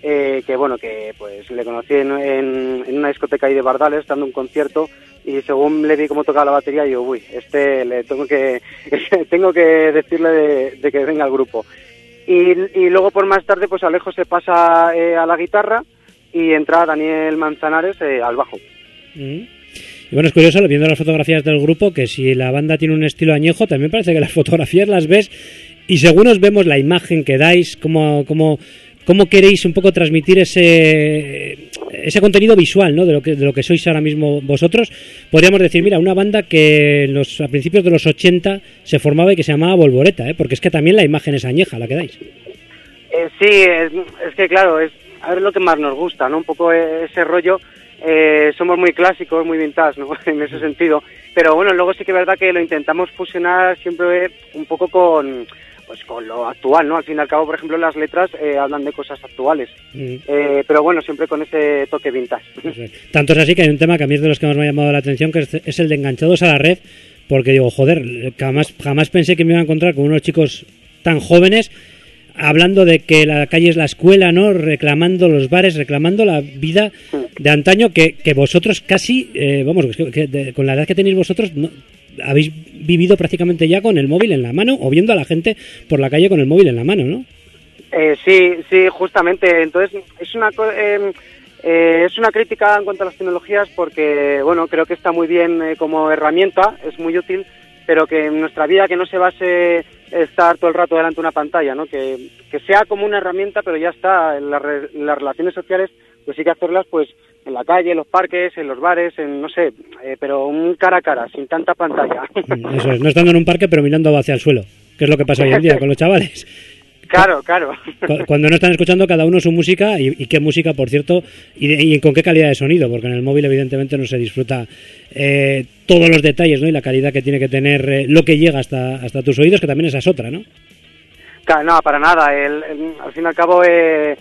[SPEAKER 5] eh, que bueno, que pues le conocí en, en- en una discoteca ahí de Bardales, dando un concierto, y según le vi cómo tocaba la batería, yo, uy, este le tengo que, tengo que decirle de, de que venga al grupo. Y, y luego por más tarde, pues Alejo se pasa eh, a la guitarra y entra Daniel Manzanares eh, al bajo.
[SPEAKER 1] Mm. Y bueno, es curioso, viendo las fotografías del grupo, que si la banda tiene un estilo añejo, también parece que las fotografías las ves y según os vemos la imagen que dais, cómo, cómo, cómo queréis un poco transmitir ese, ese contenido visual ¿no? de, lo que, de lo que sois ahora mismo vosotros, podríamos decir, mira, una banda que los, a principios de los 80 se formaba y que se llamaba Volvoreta, ¿eh? porque es que también la imagen es añeja la que dais.
[SPEAKER 5] Eh, sí, es, que claro, es a ver lo que más nos gusta, ¿no? Un poco ese rollo. eh, somos muy clásicos, muy vintage, ¿no? en ese sentido. Pero bueno, luego sí que es verdad que lo intentamos fusionar siempre un poco con pues con lo actual, ¿no? Al fin y al cabo, por ejemplo, las letras eh, hablan de cosas actuales.
[SPEAKER 1] Mm.
[SPEAKER 5] Eh, pero bueno, siempre con ese toque vintage.
[SPEAKER 1] Es. Tanto es así que hay un tema que a mí es de los que más me ha llamado la atención, que es, el de enganchados a la red, porque digo, joder, jamás, jamás pensé que me iba a encontrar con unos chicos tan jóvenes hablando de que la calle es la escuela, ¿no? Reclamando los bares, reclamando la vida de antaño que, que vosotros casi, eh, vamos, que con la edad que tenéis vosotros, no, habéis vivido prácticamente ya con el móvil en la mano o viendo a la gente por la calle con el móvil en la mano, ¿no?
[SPEAKER 5] Eh, sí, sí, justamente. Entonces, es una, eh, eh, es una crítica en cuanto a las tecnologías porque, bueno, creo que está muy bien eh, como herramienta, es muy útil, pero que en nuestra vida que no se base estar todo el rato delante de una pantalla, ¿no? Que, que sea como una herramienta, pero ya está, en, las relaciones sociales, pues sí que hacerlas, pues, en la calle, en los parques, en los bares, en, no sé, eh, pero un cara a cara, sin tanta pantalla.
[SPEAKER 1] Eso es, no estando en un parque, pero mirando hacia el suelo, que es lo que pasa hoy en día con los chavales.
[SPEAKER 5] Claro, claro.
[SPEAKER 1] Cuando no están escuchando cada uno su música y, qué música, por cierto, y, con qué calidad de sonido, porque en el móvil evidentemente no se disfruta eh, todos los detalles ¿no? y la calidad que tiene que tener eh, lo que llega hasta, hasta tus oídos, que también esa es otra, ¿no?
[SPEAKER 5] No, para nada. El, al fin y al cabo, eh,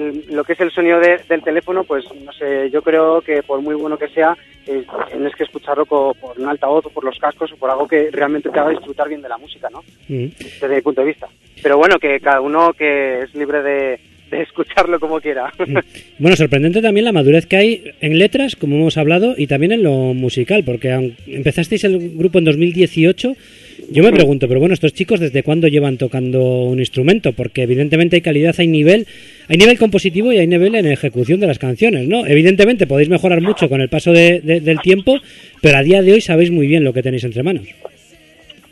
[SPEAKER 5] lo que es el sonido del teléfono, pues no sé, yo creo que por muy bueno que sea, eh, tienes que escucharlo por, un altavoz o por los cascos o por algo que realmente te haga disfrutar bien de la música, ¿no? Mm. Desde mi punto de vista. Pero bueno, que cada uno que es libre de, de escucharlo como quiera. Mm.
[SPEAKER 1] Bueno, sorprendente también la madurez que hay en letras, como hemos hablado, y también en lo musical, porque empezasteis el grupo en 2018 yo me pregunto, pero bueno, estos chicos desde cuándo llevan tocando un instrumento, porque evidentemente hay calidad, hay nivel, hay nivel compositivo y hay nivel en ejecución de las canciones, ¿no? Evidentemente podéis mejorar mucho con el paso del tiempo, pero a día de hoy sabéis muy bien lo que tenéis entre manos.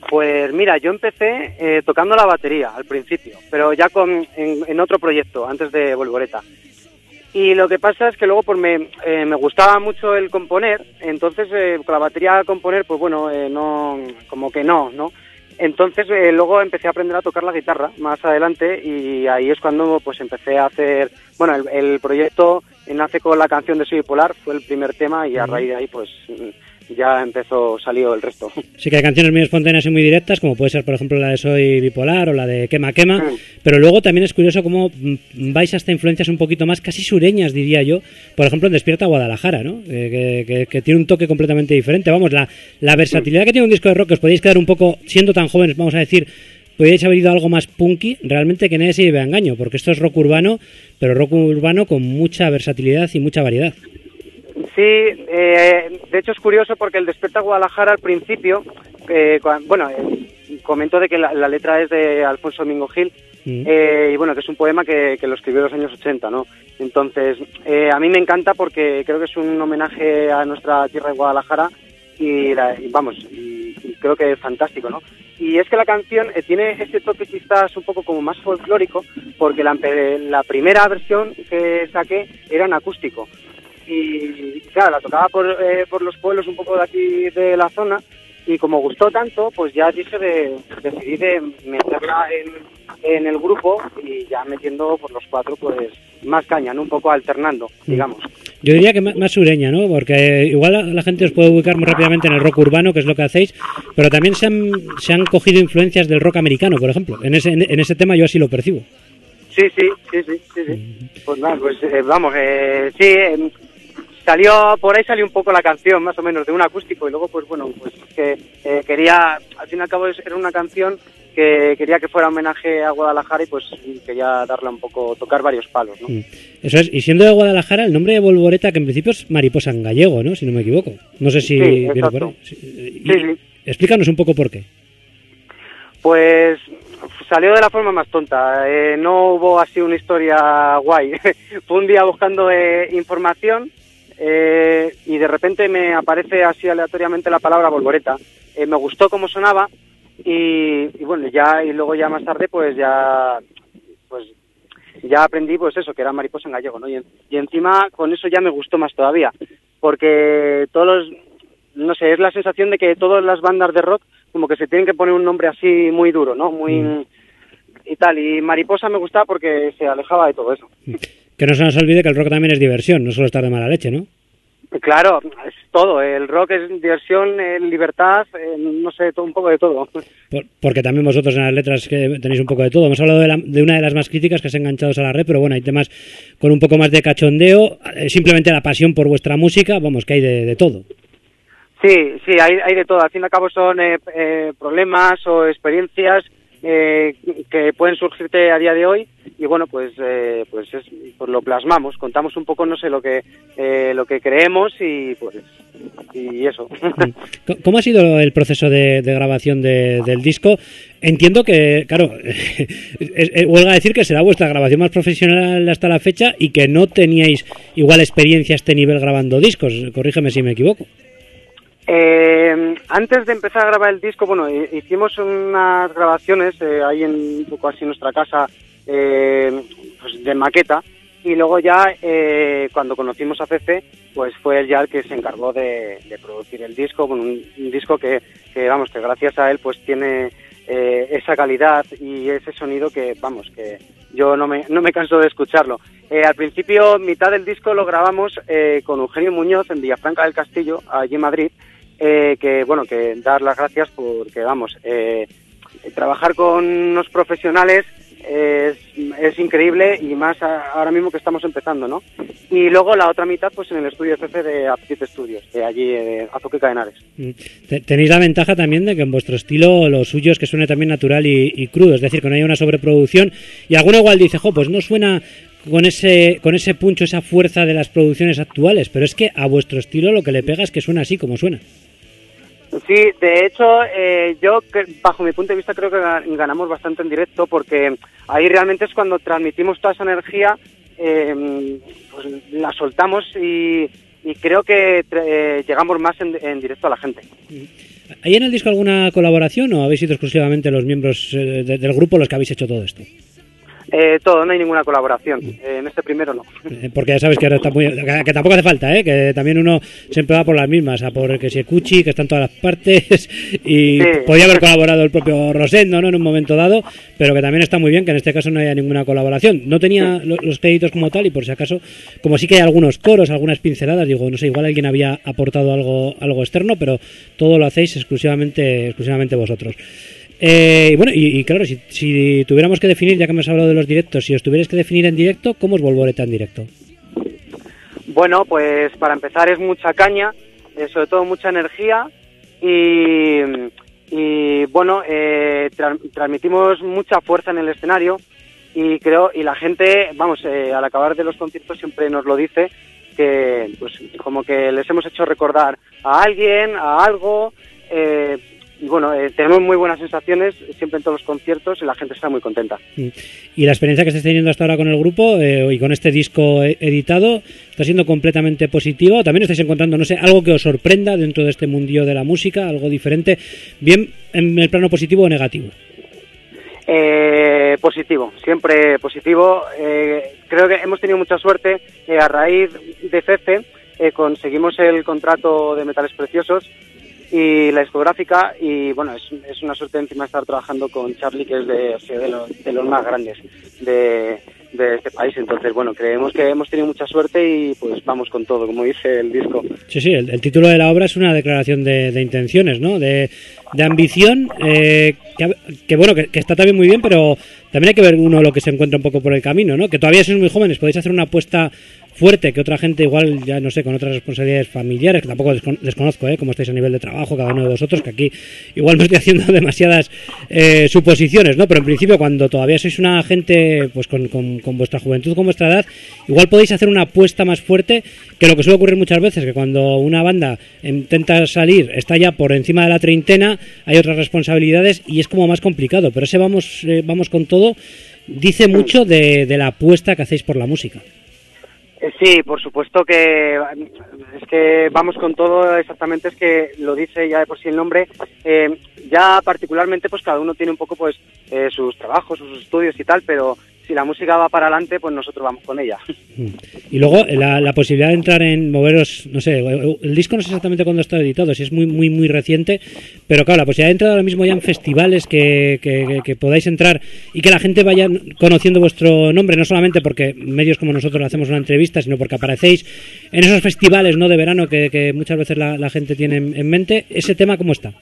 [SPEAKER 5] Pues mira, yo empecé eh, tocando la batería al principio, pero ya con, en, otro proyecto, antes de Volvoreta. Y lo que pasa es que luego pues me, eh, me gustaba mucho el componer, entonces eh, con la batería componer, pues bueno, eh, no, como que no, ¿no? Entonces luego empecé a aprender a tocar la guitarra más adelante y ahí es cuando pues empecé a hacer, bueno, el, el proyecto nace con la canción de Soy Bipolar, fue el primer tema y a raíz de ahí pues ya empezó, salió el resto.
[SPEAKER 1] Sí que hay canciones muy espontáneas y muy directas, como puede ser, por ejemplo, la de Soy Bipolar o la de Quema Quema, mm. pero luego también es curioso cómo mm, vais hasta influencias un poquito más, casi sureñas, diría yo, por ejemplo, en Despierta Guadalajara, ¿no? que, tiene un toque completamente diferente. Vamos, la, la versatilidad que tiene un disco de rock, que os podéis quedar un poco, siendo tan jóvenes, vamos a decir, podríais haber ido algo más punky, realmente que nadie se lleve a engaño, porque esto es rock urbano, pero rock urbano con mucha versatilidad y mucha variedad.
[SPEAKER 5] Sí, eh, de hecho es curioso porque el Desperta Guadalajara al principio, eh, bueno, eh, comentó de que la, letra es de Alfonso Domingo Gil, mm. y bueno, que es un poema que, lo escribió en los años 80, ¿no? Entonces, a mí me encanta porque creo que es un homenaje a nuestra tierra de Guadalajara y, vamos, y, creo que es fantástico, ¿no? Y es que la canción tiene ese toque quizás un poco como más folclórico porque la, la primera versión que saqué era en acústico y claro, la tocaba por, eh, por los pueblos un poco de aquí de la zona y como gustó tanto, pues ya dije de, decidí de meterla en, en el grupo y ya metiendo por los cuatro pues más caña, ¿no? un poco alternando, mm. digamos.
[SPEAKER 1] Yo diría que más, sureña, ¿no? Porque igual la, gente os puede ubicar muy rápidamente en el rock urbano, que es lo que hacéis, pero también se han, se han cogido influencias del rock americano, por ejemplo. En ese, en, ese tema yo así lo percibo.
[SPEAKER 5] Sí, sí, sí, sí, sí. Mm. Pues nada, pues eh, vamos, eh, sí, salió por ahí salió un poco la canción más o menos de un acústico y luego pues bueno pues que eh, quería al fin y al cabo era una canción que quería que fuera homenaje a Guadalajara y pues quería darle un poco tocar varios palos ¿no? Mm.
[SPEAKER 1] eso es y siendo de Guadalajara el nombre de Volvoreta que en principio es mariposa en gallego no si no me equivoco no sé si viene por ahí sí, explícanos un poco por qué
[SPEAKER 5] pues salió de la forma más tonta. Eh, no hubo así una historia guay. Fue un día buscando eh, información eh, y de repente me aparece así aleatoriamente la palabra volvoreta. Eh, me gustó cómo sonaba y, bueno, ya y luego ya más tarde pues ya pues ya aprendí pues eso, que era mariposa en gallego, ¿no? Y, encima con eso ya me gustó más todavía, porque todos los, no sé, es la sensación de que todas las bandas de rock como que se tienen que poner un nombre así muy duro, ¿no? Muy... Mm. y tal, y mariposa me gustaba porque se alejaba de todo eso.
[SPEAKER 1] Que no se nos olvide que el rock también es diversión, no solo estar de mala leche, ¿no?
[SPEAKER 5] Claro, es todo. El rock es diversión, libertad, no sé, todo, un poco de todo.
[SPEAKER 1] porque también vosotros en las letras que tenéis un poco de todo. Hemos hablado de, una de las más críticas que has enganchados a la red, pero bueno, hay temas con un poco más de cachondeo, eh, simplemente la pasión por vuestra música, vamos, que hay de, todo.
[SPEAKER 5] Sí, sí, hay, hay de todo. Al fin y al cabo son eh, eh, problemas o experiencias eh, que pueden surgirte a día de hoy y bueno pues eh, pues, es, pues lo plasmamos. Contamos un poco no sé lo que eh, lo que creemos y pues y eso.
[SPEAKER 1] Cómo ha sido el proceso de, grabación del disco entiendo que claro huelga a decir que será vuestra grabación más profesional hasta la fecha y que no teníais igual experiencia a este nivel grabando discos. Corrígeme si me equivoco
[SPEAKER 5] eh, antes de empezar a grabar el disco, bueno, hicimos unas grabaciones eh, ahí en un poco así nuestra casa eh, pues de maqueta y luego ya eh, cuando conocimos a Cece, pues fue él ya el que se encargó de, producir el disco, bueno, un, disco que, que, vamos, que gracias a él pues tiene esa calidad y ese sonido que, vamos, que yo no me, no me canso de escucharlo. al principio, mitad del disco lo grabamos con Eugenio Muñoz en Villafranca del Castillo, allí en Madrid, eh, que bueno que dar las gracias porque vamos eh, trabajar con unos profesionales es, es, increíble y más ahora mismo que estamos empezando, ¿no? Y luego la otra mitad, pues en el estudio CC de Aptitude Studios, de allí, de Azoque Cadenares.
[SPEAKER 1] Mm. Tenéis la ventaja también de que en vuestro estilo lo suyo es que suene también natural y, crudo, es decir, que no haya una sobreproducción. Y alguno igual dice, jo, pues no suena con ese, con ese puncho, esa fuerza de las producciones actuales, pero es que a vuestro estilo lo que le pega es que suena así como suena.
[SPEAKER 5] Sí, de hecho, eh, yo, bajo mi punto de vista, creo que ganamos bastante en directo porque ahí realmente es cuando transmitimos toda esa energía, eh, pues la soltamos y, creo que eh, llegamos más en, directo a la gente.
[SPEAKER 1] ¿Hay en el disco alguna colaboración o habéis sido exclusivamente los miembros del grupo los que habéis hecho todo esto?
[SPEAKER 5] Eh, todo, no hay ninguna colaboración. Eh, en este primero no.
[SPEAKER 1] Eh, porque ya sabes que ahora está muy. que, tampoco hace falta, ¿eh? Que también uno siempre va por las mismas, a por que si Cuchi, que está en todas las partes, y podía haber colaborado el propio Rosendo, ¿no? En un momento dado, pero que también está muy bien que en este caso no haya ninguna colaboración. No tenía los créditos como tal, y por si acaso, como sí que hay algunos coros, algunas pinceladas, digo, no sé, igual alguien había aportado algo, algo externo, pero todo lo hacéis exclusivamente, exclusivamente vosotros. Eh, bueno, y, claro, si, tuviéramos que definir, ya que hemos hablado de los directos, si os tuvierais que definir en directo, ¿cómo es Volvoreta en directo?
[SPEAKER 5] Bueno, pues para empezar es mucha caña, eh, sobre todo mucha energía y, bueno, eh, transmitimos mucha fuerza en el escenario y creo, y la gente, vamos, al acabar de los conciertos siempre nos lo dice, que pues como que les hemos hecho recordar a alguien, a algo, eh, y bueno, eh, tenemos muy buenas sensaciones siempre en todos los conciertos y la gente está muy contenta.
[SPEAKER 1] Y la experiencia que estáis teniendo hasta ahora con el grupo eh, y con este disco e-, editado está siendo completamente positiva. También estáis encontrando, no sé, algo que os sorprenda dentro de este mundillo de la música, algo diferente, bien en el plano positivo o negativo.
[SPEAKER 5] Eh, positivo, siempre positivo. creo que hemos tenido mucha suerte. a raíz de CECE conseguimos el contrato de metales preciosos y la discográfica y bueno es, una suerte encima estar trabajando con Charlie que es de, de, los, de los más grandes de, este país. Entonces bueno creemos que hemos tenido mucha suerte y pues vamos con todo como dice el disco.
[SPEAKER 1] Sí sí el, título de la obra es una declaración de, de intenciones no de, de ambición eh, que, bueno que, está también muy bien pero también hay que ver uno lo que se encuentra un poco por el camino no que todavía sois muy jóvenes podéis hacer una apuesta fuerte que otra gente igual, ya no sé, con otras responsabilidades familiares, que tampoco desconozco, ¿eh? Cómo estáis a nivel de trabajo cada uno de vosotros, que aquí igual me estoy haciendo demasiadas eh, suposiciones, ¿no? Pero en principio cuando todavía sois una gente, pues con, con, vuestra juventud, con vuestra edad, igual podéis hacer una apuesta más fuerte que lo que suele ocurrir muchas veces, que cuando una banda intenta salir, está ya por encima de la treintena, hay otras responsabilidades y es como más complicado, pero ese vamos, eh, vamos con todo dice mucho de la apuesta que hacéis por la música.
[SPEAKER 5] Eh, sí, por supuesto que es que vamos con todo exactamente, es que lo dice ya de por sí el nombre. Eh, ya particularmente, pues cada uno tiene un poco pues eh, sus trabajos, sus estudios y tal, pero si la música va para adelante, pues nosotros vamos con ella.
[SPEAKER 1] Y luego la, posibilidad de entrar en moveros, no sé, el disco no sé exactamente cuándo está editado, si es muy, muy, muy reciente, pero claro, la posibilidad de entrar ahora mismo ya en festivales que, que, podáis entrar y que la gente vaya conociendo vuestro nombre, no solamente porque medios como nosotros hacemos una entrevista, sino porque aparecéis en esos festivales no de verano que, muchas veces la, gente tiene en, mente, ¿ese tema cómo está?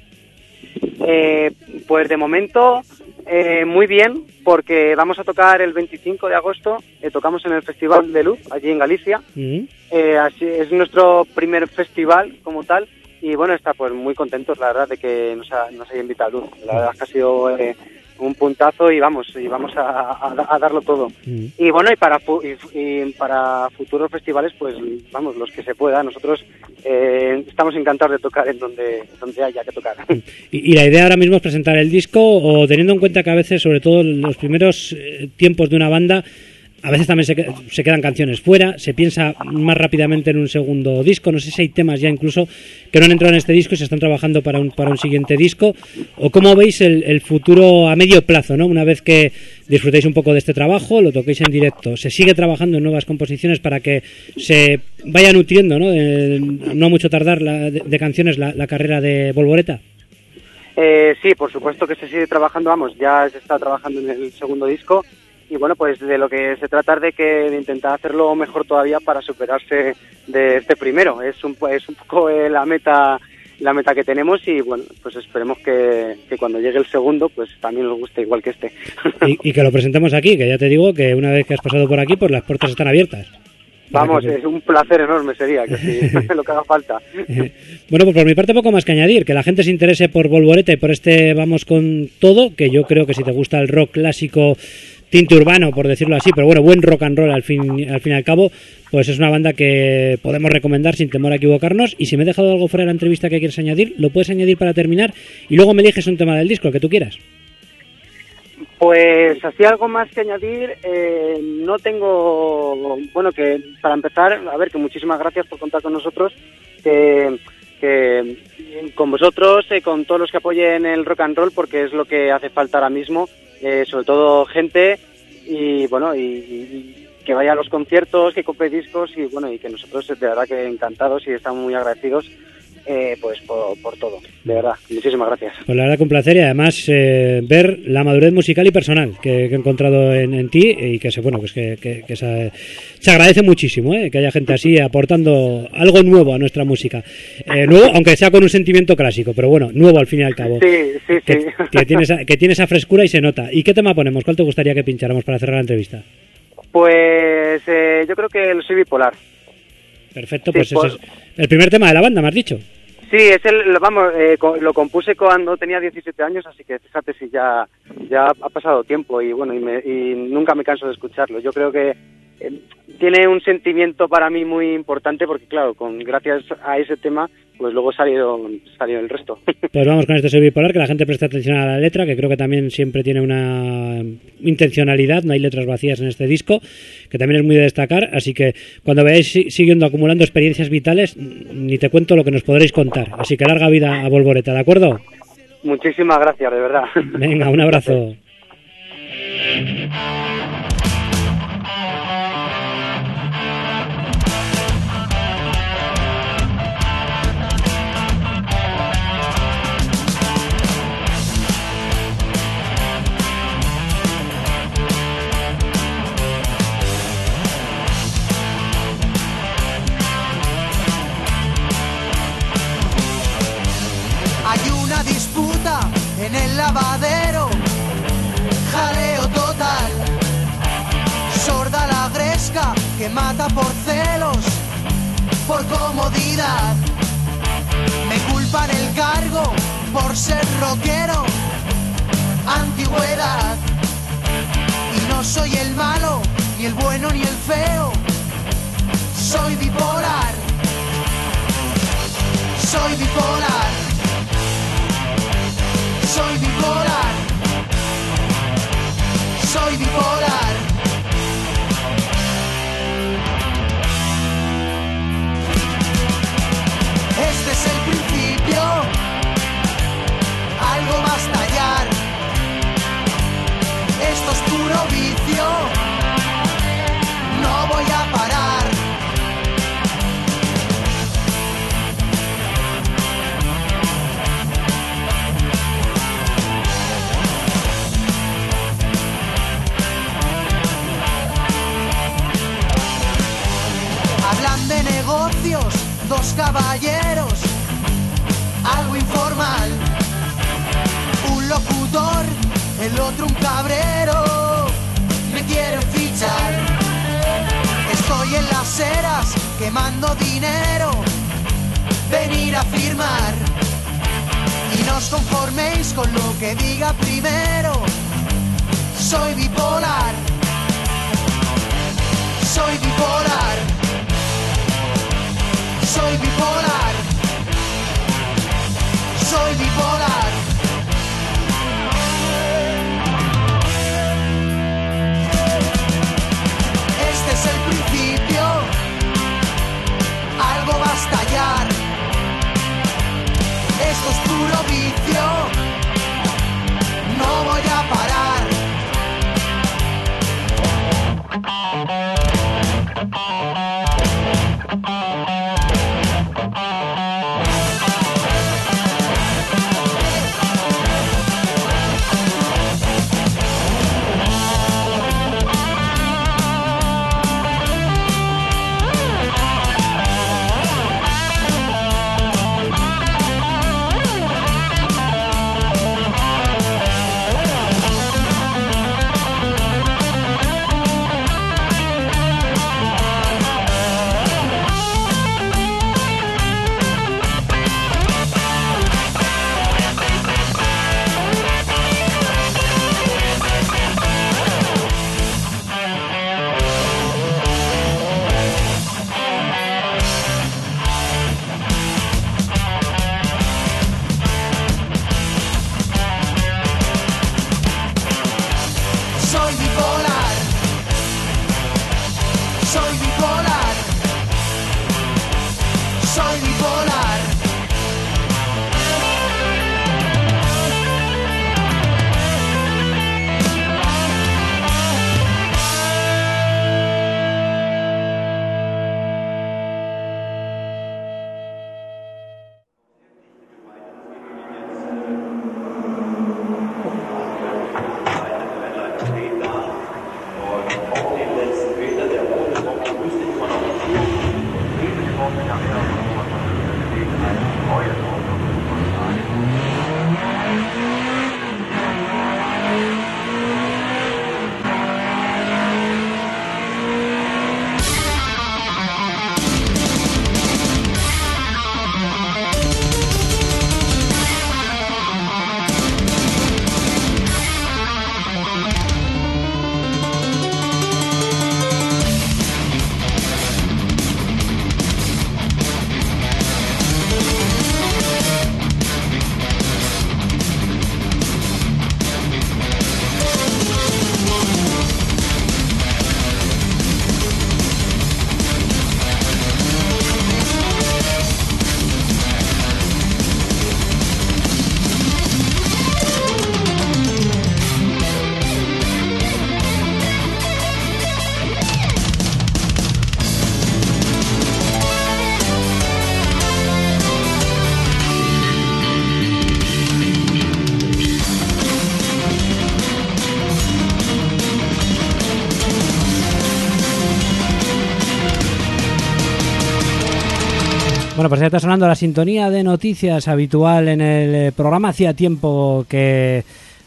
[SPEAKER 5] Eh, pues de momento eh, muy bien, porque vamos a tocar el 25 de agosto, eh, tocamos en el Festival de Luz, allí en Galicia. Eh, así, es nuestro primer festival como tal, y bueno, está pues muy contentos, la verdad, de que nos, ha, nos haya invitado Luz. La verdad que ha sido un puntazo y vamos, y vamos a, a- a darlo todo.
[SPEAKER 1] Mm.
[SPEAKER 5] Y bueno, y para, y, y para futuros festivales, pues vamos, los que se pueda. Nosotros eh, estamos encantados de tocar en donde, donde haya que tocar.
[SPEAKER 1] Y, y la idea ahora mismo es presentar el disco o teniendo en cuenta que a veces, sobre todo en los primeros eh, tiempos de una banda, a veces también se, se quedan canciones fuera, se piensa más rápidamente en un segundo disco, no sé si hay temas ya incluso que no han entrado en este disco y se están trabajando para un, para un siguiente disco, o cómo veis el, el futuro a medio plazo, ¿no? Una vez que disfrutéis un poco de este trabajo, lo toquéis en directo, se sigue trabajando en nuevas composiciones para que se vaya nutriendo, ¿no? De- no mucho tardar la- de, de canciones la, la carrera de Volvoreta.
[SPEAKER 5] Eh, sí, por supuesto que se sigue trabajando, vamos, ya se está trabajando en el segundo disco y bueno, pues de lo que se trata es de que de intentar hacerlo mejor todavía para superarse de este primero. Es un, es un poco eh, la meta la meta que tenemos y bueno, pues esperemos que, que cuando llegue el segundo pues también nos guste igual que este.
[SPEAKER 1] y, y que lo presentemos aquí, que ya te digo que una vez que has pasado por aquí, pues las puertas están abiertas.
[SPEAKER 5] Vamos,
[SPEAKER 1] que-
[SPEAKER 5] es un placer enorme sería, que sí, lo que haga falta.
[SPEAKER 1] Bueno, pues por mi parte poco más que añadir, que la gente se interese por Volvoreta y por este Vamos con todo, que yo creo que si te gusta el rock clásico, tinte urbano, por decirlo así, pero bueno, buen rock and roll al fin, al fin y al cabo, pues es una banda que podemos recomendar sin temor a equivocarnos. Y si me he dejado algo fuera de la entrevista que quieres añadir, lo puedes añadir para terminar y luego me eliges un tema del disco, el que tú quieras.
[SPEAKER 5] Pues así algo más que añadir, eh, no tengo, bueno, que para empezar, a ver, que muchísimas gracias por contar con nosotros, que, que con vosotros, eh, con todos los que apoyen el rock and roll, porque es lo que hace falta ahora mismo, eh, sobre todo gente y bueno, y, y que vaya a los conciertos, que compre discos y bueno, y que nosotros de verdad que encantados y estamos muy agradecidos eh, pues por, por todo, de verdad, muchísimas gracias.
[SPEAKER 1] Pues la verdad que un placer y además eh, ver la madurez musical y personal que, que he encontrado en, en ti y que se bueno pues que, que- que se, se agradece muchísimo eh, que haya gente así aportando algo nuevo a nuestra música. Eh, nuevo, aunque sea con un sentimiento clásico, pero bueno, nuevo al fin y al cabo.
[SPEAKER 5] Sí, sí, sí.
[SPEAKER 1] Que, tiene esa, que tiene esa frescura y se nota. ¿Y qué tema ponemos? ¿Cuál te gustaría que pincháramos para cerrar la entrevista?
[SPEAKER 5] Pues eh, yo creo que el soy bipolar.
[SPEAKER 1] Perfecto,
[SPEAKER 5] Sí,
[SPEAKER 1] pues
[SPEAKER 5] por-
[SPEAKER 1] ese es el primer tema de la banda, me has dicho.
[SPEAKER 5] Sí, es el, vamos, eh, lo compuse cuando tenía 17 años, así que fíjate si ya, ya ha pasado tiempo y bueno, y, me- y nunca me canso de escucharlo. Yo creo que eh, tiene un sentimiento para mí muy importante porque claro, con gracias a ese tema, pues luego salió, salió el resto.
[SPEAKER 1] Pues vamos con este soy bipolar, que la gente preste atención a la letra, que creo que también siempre tiene una intencionalidad, no hay letras vacías en este disco, que también es muy de destacar, así que cuando veáis si- siguiendo acumulando experiencias vitales, ni te cuento lo que nos podréis contar, así que larga vida a Volvoreta, ¿de acuerdo?
[SPEAKER 5] Muchísimas gracias, de verdad.
[SPEAKER 1] Venga, un abrazo.
[SPEAKER 4] jaleo total. Sorda la gresca que mata por celos, por comodidad. Me culpan el cargo por ser rockero, antigüedad. Y no soy el malo, ni el bueno ni el feo, soy bipolar. Soy bipolar. Soy bipolar. Soy bipolar. Dinero, venir a firmar. Y no os conforméis con lo que diga primero, Soy bipolar. Soy bipolar. Soy bipolar. Soy bipolar. Estallar. Esto es puro vicio. No voy a parar.
[SPEAKER 1] Bueno, pues ya está sonando la sintonía de noticias habitual en el eh, programa. Hacía tiempo que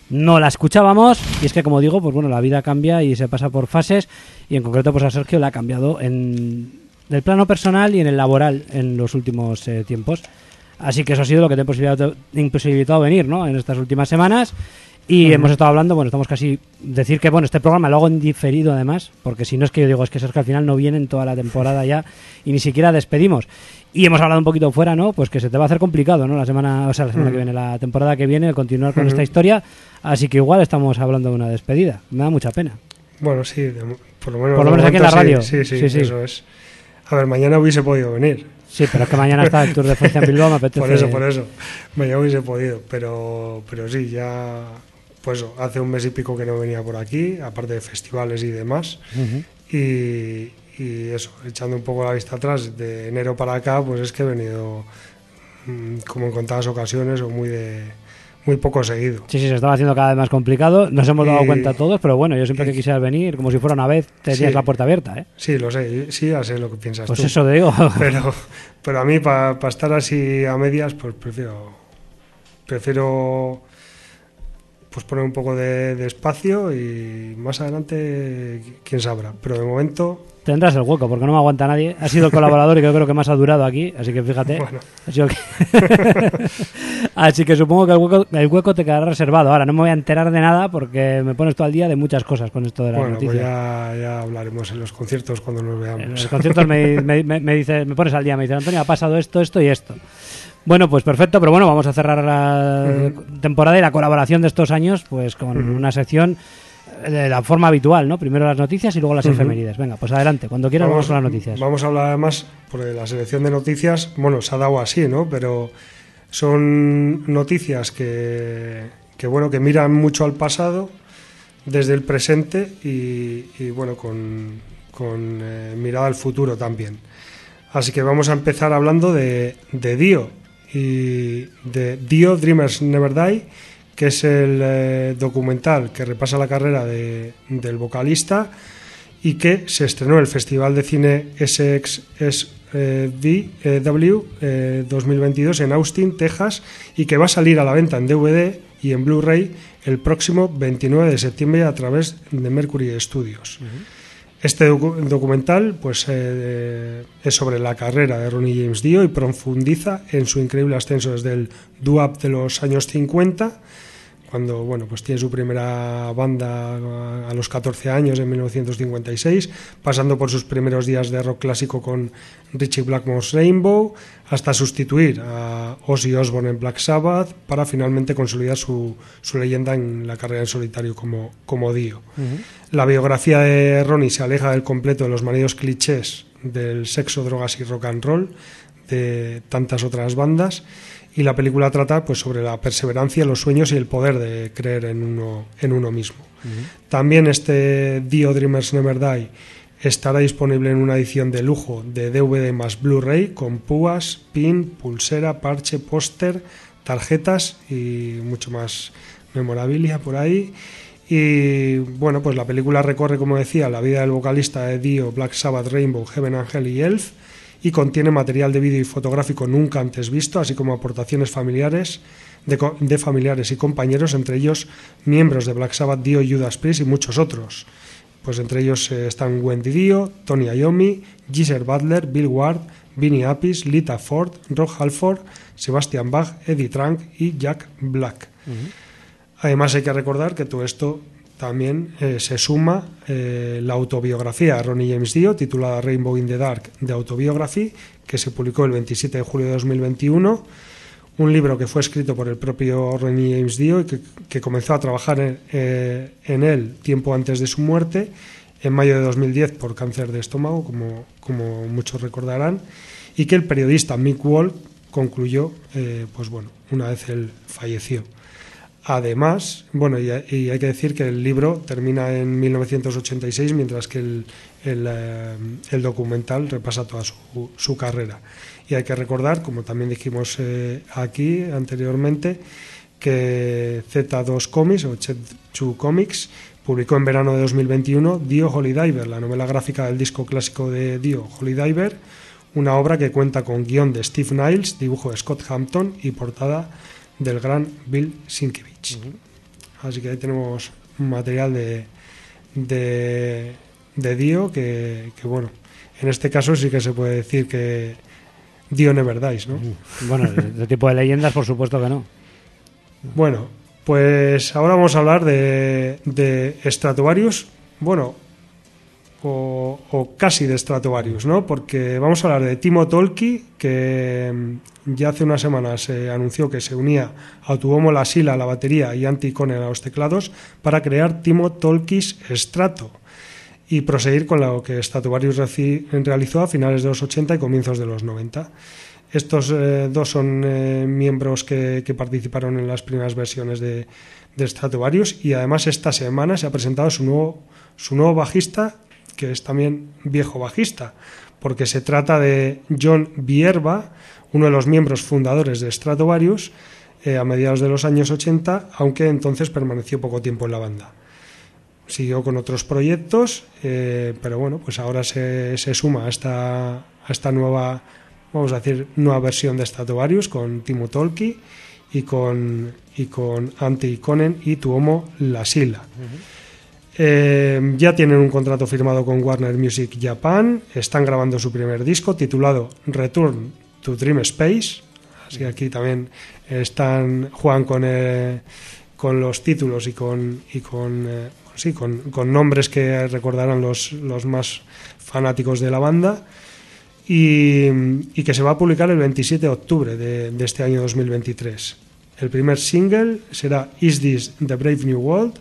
[SPEAKER 1] no la escuchábamos y es que como digo, pues bueno, la vida cambia y se pasa por fases y en concreto pues a Sergio la ha cambiado en el plano personal y en el laboral en los últimos eh, tiempos. Así que eso ha sido lo que te ha imposibilitado, imposibilitado venir, ¿no? En estas últimas semanas. Y hemos estado hablando, bueno, estamos casi decir que bueno, este programa lo hago en diferido además, porque si no es que yo digo, es que Sergio al final no viene en toda la temporada ya y ni siquiera despedimos. Y hemos hablado un poquito fuera, ¿no? Pues que se te va a hacer complicado, ¿no? La semana, o sea, la semana que viene, la temporada que viene, continuar con esta historia. Así que igual estamos hablando de una despedida. Me da mucha pena.
[SPEAKER 6] Bueno, sí, de- por lo menos,
[SPEAKER 1] Por lo menos aquí en la radio.
[SPEAKER 6] Sí, sí,
[SPEAKER 1] Sí, sí.
[SPEAKER 6] eso es. A ver, mañana hubiese podido venir.
[SPEAKER 1] Sí, pero es que mañana está el Tour de Francia en Bilbao, me apetece.
[SPEAKER 6] Por eso, por eso. Mañana hubiese podido. Pero, pero sí, ya. Pues hace un mes y pico que no venía por aquí, aparte de festivales y demás.
[SPEAKER 1] Ujú.
[SPEAKER 6] Y, y eso, echando un poco la vista atrás, de enero para acá, pues es que he venido, mm, como en contadas ocasiones, o muy de muy poco seguido.
[SPEAKER 1] Sí, sí, se estaba haciendo cada vez más complicado. Nos hemos dado
[SPEAKER 6] Y-
[SPEAKER 1] cuenta todos, pero bueno, yo siempre que quisiera venir, como si fuera una vez, tenías
[SPEAKER 6] Sí.
[SPEAKER 1] la puerta abierta, ¿eh?
[SPEAKER 6] Sí, lo sé, sí, ya sé lo que piensas
[SPEAKER 1] Pues
[SPEAKER 6] tú.
[SPEAKER 1] eso te digo.
[SPEAKER 6] Pero, pero a mí, para estar así a medias, pues prefiero, prefiero pues poner un poco de, de espacio y más adelante, quién sabrá. Pero de momento,
[SPEAKER 1] Tendrás el hueco, porque no me aguanta nadie. Ha sido el colaborador y que yo creo que más ha durado aquí, así que fíjate.
[SPEAKER 6] Bueno.
[SPEAKER 1] Que- así que supongo que el hueco, el hueco te quedará reservado. Ahora no me voy a enterar de nada porque me pones todo al día de muchas cosas con esto de las
[SPEAKER 6] Bueno, pues
[SPEAKER 1] noticias.
[SPEAKER 6] ya, ya hablaremos en los conciertos cuando nos
[SPEAKER 1] En
[SPEAKER 6] veamos.
[SPEAKER 1] los conciertos me, me- me- me dice, me pones al día, me dice Antonio, ha pasado esto, esto y esto. Bueno, pues perfecto, pero bueno, vamos a cerrar la temporada y la colaboración de estos años pues con una sección de la forma habitual, ¿no? Primero las noticias y luego las efemérides. Venga, pues adelante, cuando quieras vamos, con las noticias.
[SPEAKER 6] Vamos a hablar además, porque la selección de noticias, bueno, se ha dado así, ¿no? Pero son noticias que, que bueno, que miran mucho al pasado desde el presente y, y, bueno, con, con, eh, mirada al futuro también. Así que vamos a empezar hablando de, de Dio y de Dio Dreamers Never Die, que es el eh, documental que repasa la carrera de- del vocalista y que se estrenó en el Festival de Cine SXSW eh, 2022 en Austin, Texas, y que va a salir a la venta en DVD y en Blu-ray el próximo 29 de septiembre a través de Mercury Studios. Este docu- documental pues, eh, es sobre la carrera de Ronnie James Dio y profundiza en su increíble ascenso desde el doo-wop de los años 50 cuando bueno, pues tiene su primera banda a- a los 14 años en 1956, pasando por sus primeros días de rock clásico con Richie Blackmore's Rainbow, hasta sustituir a Ozzy Osbourne en Black Sabbath, para finalmente consolidar su, su leyenda en la carrera en solitario como, como Dio. La biografía de Ronnie se aleja del completo de los manidos clichés del sexo, drogas y rock and roll de tantas otras bandas y la película trata pues sobre la perseverancia, los sueños y el poder de creer en uno, en uno mismo. También este Dio Dreamers Never Die estará disponible en una edición de lujo de DVD más Blu-ray con púas, pin, pulsera, parche, póster, tarjetas y mucho más memorabilia por ahí. Y bueno, pues la película recorre, como decía, la vida del vocalista de Dio, Black Sabbath, Rainbow, Heaven Angel y Elf y contiene material de vídeo y fotográfico nunca antes visto, así como aportaciones familiares de, de familiares y compañeros, entre ellos miembros de Black Sabbath, Dio, Judas Priest y muchos otros. Pues entre ellos eh, están Wendy Dio, Tony Iommi, Geezer Butler, Bill Ward, Vinnie Appice, Lita Ford, Rob Halford, Sebastian Bach, Eddie Trunk y Jack Black. Además hay que recordar que todo esto también eh, se suma eh, la autobiografía Ronnie James Dio titulada Rainbow in the Dark de Autobiography que se publicó el 27 de julio de 2021 un libro que fue escrito por el propio Ronnie James Dio y que, comenzó a trabajar en, eh, en él tiempo antes de su muerte en mayo de 2010 por cáncer de estómago como, como muchos recordarán y que el periodista Mick Wall concluyó pues bueno una vez él falleció Además, bueno, y, hay que decir que el libro termina en 1986, mientras que eh, el documental repasa toda su, carrera. Y hay que recordar, como también dijimos eh, aquí anteriormente, que Z2 Comics o Chet2 Comics publicó en verano de 2021 Dio Holy Diver, la novela gráfica del disco clásico de Dio Holy Diver, una obra que cuenta con guion de Steve Niles, dibujo de Scott Hampton y portada del gran Bill Sienkiewicz. Así que ahí tenemos material de, de, de Dio que, que, bueno, en este caso sí que se puede decir que Dio Never Dies, ¿no?
[SPEAKER 1] Bueno, de tipo de leyendas, por supuesto que no.
[SPEAKER 6] Bueno, pues ahora vamos a hablar de, de Stratovarius, bueno, o, casi de Stratovarius, ¿no? Porque vamos a hablar de Timo Tolki, que mm, ya hace unas semanas se anunció que se unía a Tuomo Lasila a la batería y Antti Konen a los teclados para crear Timo Tolkis Strato y proseguir con lo que Stratovarius realizó a finales de los 80 y comienzos de los 90. Estos eh, dos son eh, miembros que, que participaron en las primeras versiones de, de Stratovarius y además esta semana se ha presentado su nuevo, su nuevo bajista, que es también viejo bajista, porque se trata de John Bierba, uno de los miembros fundadores de Stratovarius eh, a mediados de los años 80, aunque entonces permaneció poco tiempo en la banda. Siguió con otros proyectos, eh, pero bueno, pues ahora se, suma a esta, nueva vamos a decir, nueva versión de Stratovarius con Timo Tolki y con, y con y Tuomo Lasila. Eh, ya tienen un contrato firmado con Warner Music Japan, están grabando su primer disco titulado Return to Dream Space, así que aquí también están juegan con, eh, con los títulos y con, y con, eh, sí, con, con nombres que recordarán los, los más fanáticos de la banda. Y, que se va a publicar el 27 de octubre de este año 2023. El primer single será Is This the Brave New World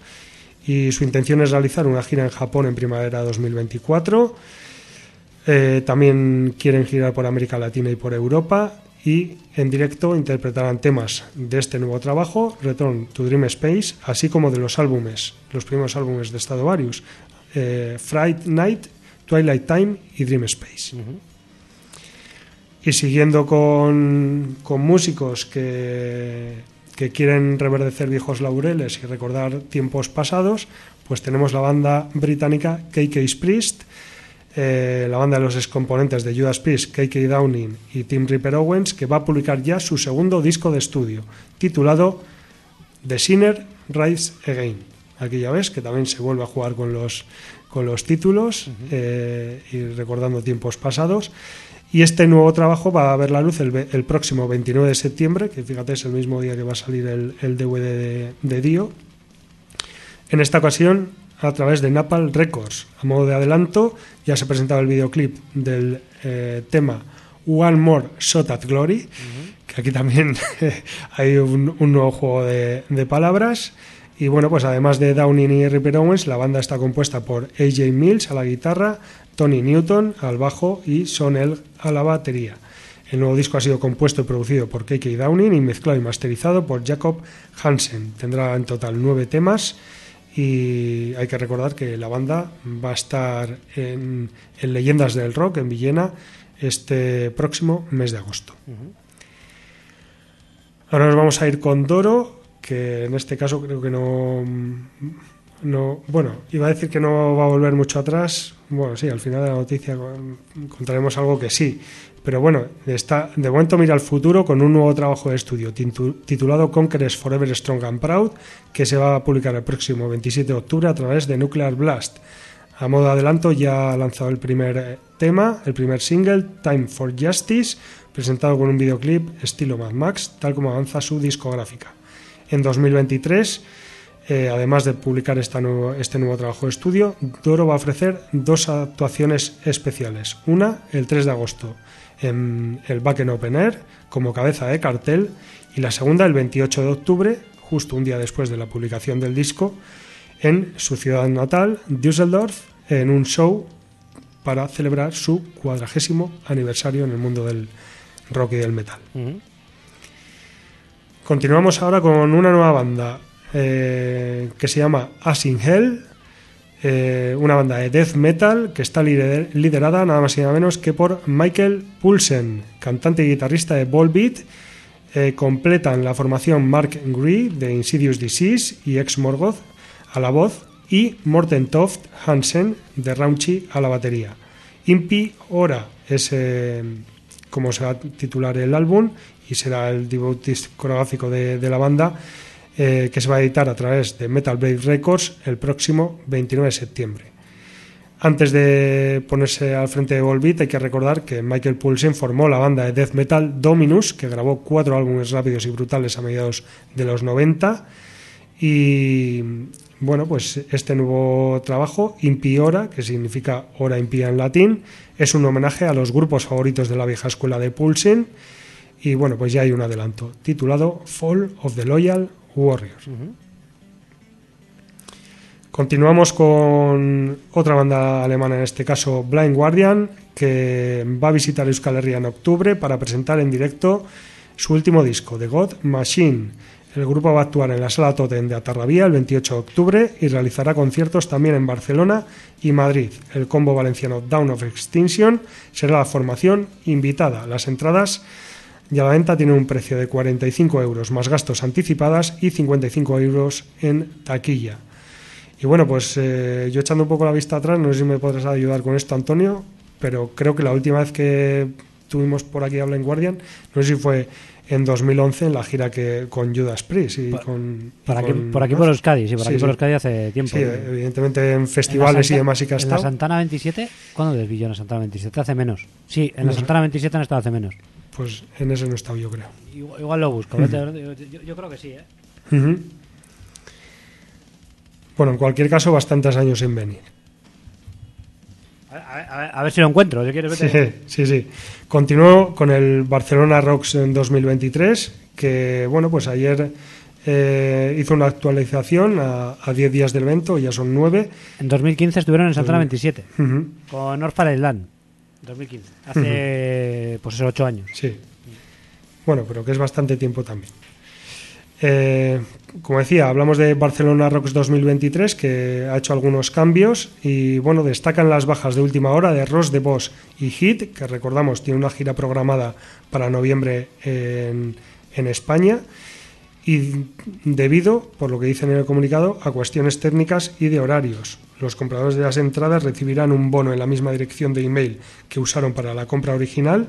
[SPEAKER 6] y su intención es realizar una gira en Japón en primavera 2024. Eh, también quieren girar por América Latina y por Europa y en directo interpretarán temas de este nuevo trabajo, Return to Dream Space, así como de los álbumes, los primeros álbumes de Stradivarius, eh, Fright Night, Twilight Time y Dream Space. Y siguiendo con, con músicos que, que quieren reverdecer viejos laureles y recordar tiempos pasados, pues tenemos la banda británica KK's Priest, eh, la banda de los excomponentes de Judas Priest, KK Downing y Tim Ripper Owens, que va a publicar ya su segundo disco de estudio, titulado The Sinner Rise Again. Aquí ya ves que también se vuelve a jugar con los, con los títulos eh, y recordando tiempos pasados. Y este nuevo trabajo va a ver la luz el, próximo 29 de septiembre, que fíjate es el mismo día que va a salir el, el DVD de, de Dio. En esta ocasión a través de Napal Records. A modo de adelanto, ya se presentaba el videoclip del eh, tema One More Shot at Glory, que aquí también hay un, un nuevo juego de, de palabras. Y bueno, pues además de Downing y Ripper Owens, la banda está compuesta por AJ Mills a la guitarra, Tony Newton al bajo y Son El a la batería. El nuevo disco ha sido compuesto y producido por KK Downing y mezclado y masterizado por Jacob Hansen. Tendrá en total nueve temas y hay que recordar que la banda va a estar en, en Leyendas del Rock en Villena este próximo mes de agosto. Ahora nos vamos a ir con Doro, que en este caso creo que no, no. Bueno, iba a decir que no va a volver mucho atrás. Bueno, sí, al final de la noticia con- contaremos algo que sí. Pero bueno, está, de momento mira al futuro con un nuevo trabajo de estudio titu- titulado Conquerors Forever Strong and Proud, que se va a publicar el próximo 27 de octubre a través de Nuclear Blast. A modo de adelanto ya ha lanzado el primer eh, tema, el primer single, Time for Justice, presentado con un videoclip estilo Mad Max, tal como avanza su discográfica. En 2023, eh, además de publicar esta nuevo- este nuevo trabajo de estudio, Doro va a ofrecer dos actuaciones especiales. Una, el 3 de agosto, en el Back in Open Air, como cabeza de cartel, y la segunda, el 28 de octubre, justo un día después de la publicación del disco, en su ciudad natal, Düsseldorf, en un show para celebrar su cuadragésimo aniversario en el mundo del rock y del metal. Continuamos ahora con una nueva banda eh, que se llama As in Hell, eh, una banda de death metal que está lider- liderada nada más y nada menos que por Michael Poulsen, cantante y guitarrista de Volbeat. Eh, completan la formación Mark Gree de Insidious Disease y Ex Morgoth a la voz y Morten Toft Hansen de Raunchy a la batería. Impi Ora es como se va a titular el álbum y será el debut discográfico de la banda eh, que se va a editar a través de Metal Blade Records el próximo 29 de septiembre. Antes de ponerse al frente de Volbeat hay que recordar que Michael Poulsen formó la banda de death metal Dominus, que grabó cuatro álbumes rápidos y brutales a mediados de los 90 y bueno, pues este nuevo trabajo, Impiora, que significa hora impía en latín, es un homenaje a los grupos favoritos de la vieja escuela de Poulsen y bueno, pues ya hay un adelanto titulado Fall of the Loyal Warriors. Continuamos con otra banda alemana, en este caso Blind Guardian, que va a visitar Euskal Herria en octubre para presentar en directo su último disco, The God Machine. El grupo va a actuar en la Sala Totem de Atarrabía el 28 de octubre y realizará conciertos también en Barcelona y Madrid. El combo valenciano Down of Extinction será la formación invitada. Las entradas ya a la venta tienen un precio de 45 euros más gastos anticipadas y 55 euros en taquilla. Y bueno, pues eh, yo echando un poco la vista atrás, no sé si me podrás ayudar con esto, Antonio, pero creo que la última vez que tuvimos por aquí habla en Guardian, no sé si fue en 2011 en la gira que con Judas Priest y
[SPEAKER 1] Pa-
[SPEAKER 6] con...
[SPEAKER 1] Por
[SPEAKER 6] y
[SPEAKER 1] aquí,
[SPEAKER 6] con-
[SPEAKER 1] por aquí por Euskadi, sí, por
[SPEAKER 6] Sí,
[SPEAKER 1] aquí por
[SPEAKER 6] sí.
[SPEAKER 1] Euskadi hace tiempo.
[SPEAKER 6] Sí, evidentemente en festivales
[SPEAKER 1] En
[SPEAKER 6] y demás sí que ha
[SPEAKER 1] En la. Santana 27, ¿cuándo desvilló en la Santana 27? Hace menos. Sí, en la
[SPEAKER 6] No sé.
[SPEAKER 1] Santana 27 han estado hace menos.
[SPEAKER 6] Pues en ese no he estado yo creo.
[SPEAKER 1] Igual, lo busco. yo, yo- yo creo que sí, ¿eh?
[SPEAKER 6] Bueno, en cualquier caso, bastantes años sin venir.
[SPEAKER 1] A, a- a ver- si lo encuentro. Si quieres, vete.
[SPEAKER 6] Sí, sí, sí. Continuó con el Barcelona Rocks en 2023, que bueno, pues ayer eh, hizo una actualización a, a 10 días del evento, ya son 9.
[SPEAKER 1] En 2015 estuvieron en Santana 27
[SPEAKER 6] Ujú,
[SPEAKER 1] con Orphan Island. 2015. Hace, pues eso, 8 años.
[SPEAKER 6] Sí. Bueno, pero que es bastante tiempo también. Eh, como decía, hablamos de Barcelona Rocks 2023, que ha hecho algunos cambios y bueno, destacan las bajas de última hora de Ross de Boss y Hit, que recordamos tiene una gira programada para noviembre en, en España y debido, por lo que dicen en el comunicado, a cuestiones técnicas y de horarios. Los compradores de las entradas recibirán un bono en la misma dirección de email que usaron para la compra original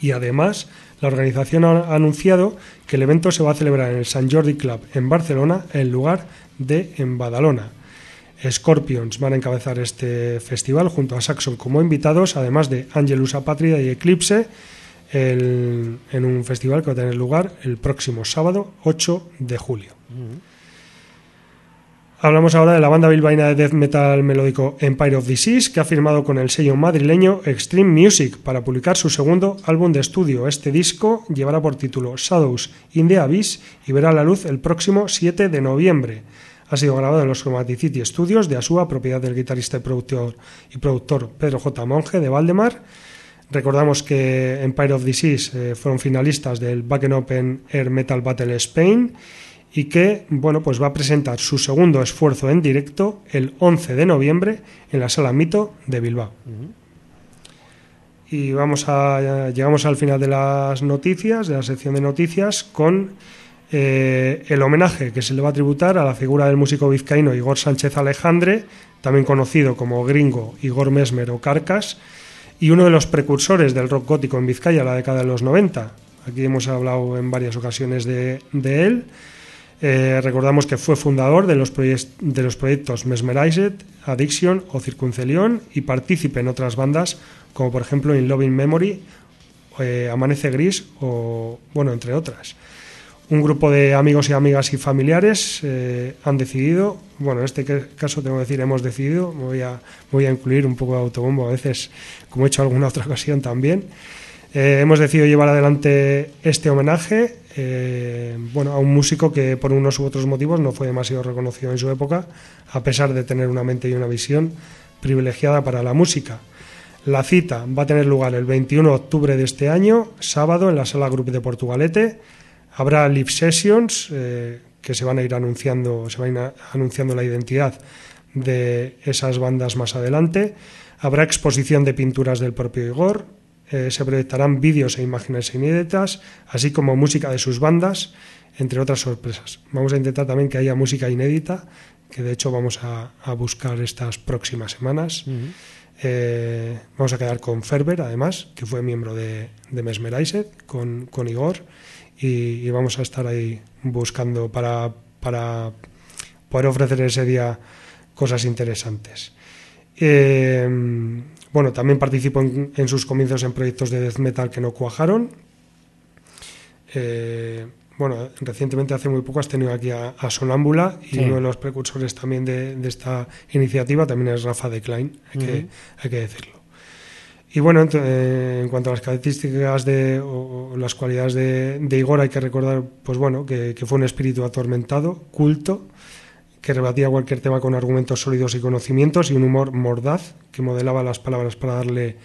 [SPEAKER 6] y además la organización ha anunciado que el evento se va a celebrar en el Sant Jordi Club en Barcelona en lugar de en Badalona. Scorpions van a encabezar este festival junto a Saxon como invitados, además de Angelus Apátrida y Eclipse, el- en un festival que va a tener lugar el próximo sábado 8 de julio. Hablamos ahora de la banda bilbaína de death metal melódico Empire of Disease, que ha firmado con el sello madrileño Extreme Music para publicar su segundo álbum de estudio. Este disco llevará por título Shadows in the Abyss y verá la luz el próximo 7 de noviembre. Ha sido grabado en los Chromaticity Studios de Asúa, propiedad del guitarrista y productor, y productor Pedro J. Monge de Valdemar. Recordamos que Empire of Disease eh, fueron finalistas del Backen Open Air Metal Battle Spain y que bueno, pues va a presentar su segundo esfuerzo en directo el 11 de noviembre en la Sala Mito de Bilbao. Y vamos a llegamos al final de las noticias, de la sección de noticias con eh, el homenaje que se le va a tributar a la figura del músico vizcaíno Igor Sánchez Alejandre, también conocido como Gringo, Igor Mesmer o Carcas, y uno de los precursores del rock gótico en Vizcaya, la década de los 90. Aquí hemos hablado en varias ocasiones de, él. Eh, recordamos que fue fundador de los, proyec- de los proyectos Mesmerized, Addiction o Circuncelión y partícipe en otras bandas como por ejemplo In Loving Memory, eh, Amanece Gris o bueno, entre otras. Un grupo de amigos y amigas y familiares eh, han decidido, bueno, en este caso tengo que decir hemos decidido, me voy a, incluir un poco de autobombo a veces, como he hecho alguna otra ocasión también. Eh, hemos decidido llevar adelante este homenaje eh, bueno, a un músico que por unos u otros motivos no fue demasiado reconocido en su época, a pesar de tener una mente y una visión privilegiada para la música. La cita va a tener lugar el 21 de octubre de este año, sábado, en la sala Group de Portugalete. Habrá live sessions eh, que se van a ir anunciando, se van a ir anunciando la identidad de esas bandas más adelante. Habrá exposición de pinturas del propio Igor. eh, se proyectarán vídeos e imágenes inéditas, así como música de sus bandas, entre otras sorpresas. Vamos a intentar también que haya música inédita, que de hecho vamos a, a buscar estas próximas semanas. Eh, vamos a quedar con Ferber, además, que fue miembro de, de Mesmerized, con, con Igor, y, y vamos a estar ahí buscando para, para poder ofrecer ese día cosas interesantes. Eh, bueno, también participó en, en sus comienzos en proyectos de death metal que no cuajaron. Eh, bueno, recientemente, hace muy poco, has tenido aquí a, a Sonámbula y
[SPEAKER 1] Sí.
[SPEAKER 6] uno de los precursores también de, de esta iniciativa también es Rafa de Klein, hay, que,
[SPEAKER 1] Ujú.
[SPEAKER 6] hay que decirlo. Y bueno, eh, en cuanto a las características de, o, las cualidades de, de Igor, hay que recordar pues bueno, que, que fue un espíritu atormentado, culto, que rebatía cualquier tema con argumentos sólidos y conocimientos y un humor mordaz que modelaba las palabras para darle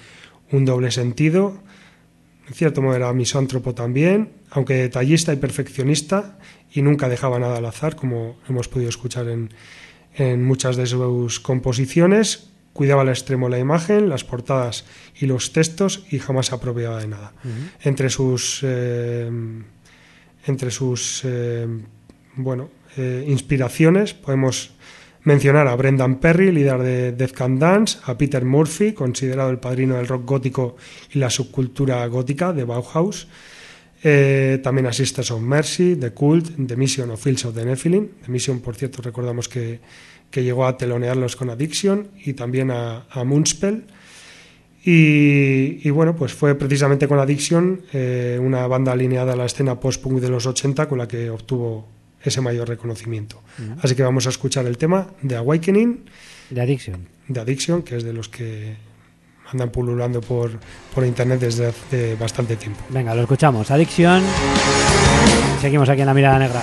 [SPEAKER 6] un doble sentido. En cierto modo era misántropo también, aunque detallista y perfeccionista y nunca dejaba nada al azar, como hemos podido escuchar en, en muchas de sus composiciones. Cuidaba al extremo la imagen, las portadas y los textos y jamás se apropiaba de nada. Entre sus eh, entre sus eh, bueno eh, inspiraciones podemos mencionar a Brendan Perry, líder de Death Can Dance, a Peter Murphy, considerado el padrino del rock gótico y la subcultura gótica de Bauhaus, eh, también a Sisters of Mercy, The Cult, The Mission of Fields of the Nephilim. The Mission, por cierto, recordamos que, que llegó a telonearlos con Addiction y también a, a Moonspell. Y, y, bueno, pues fue precisamente con Addiction, eh, una banda alineada a la escena post-punk de los 80 con la que obtuvo ese mayor reconocimiento. Uh -huh. Así que vamos a escuchar el tema de Awakening.
[SPEAKER 3] De Addiction.
[SPEAKER 6] De Addiction, que es de los que andan pululando por, por internet desde hace bastante tiempo.
[SPEAKER 3] Venga, lo escuchamos. Addiction. Seguimos aquí en la mirada negra.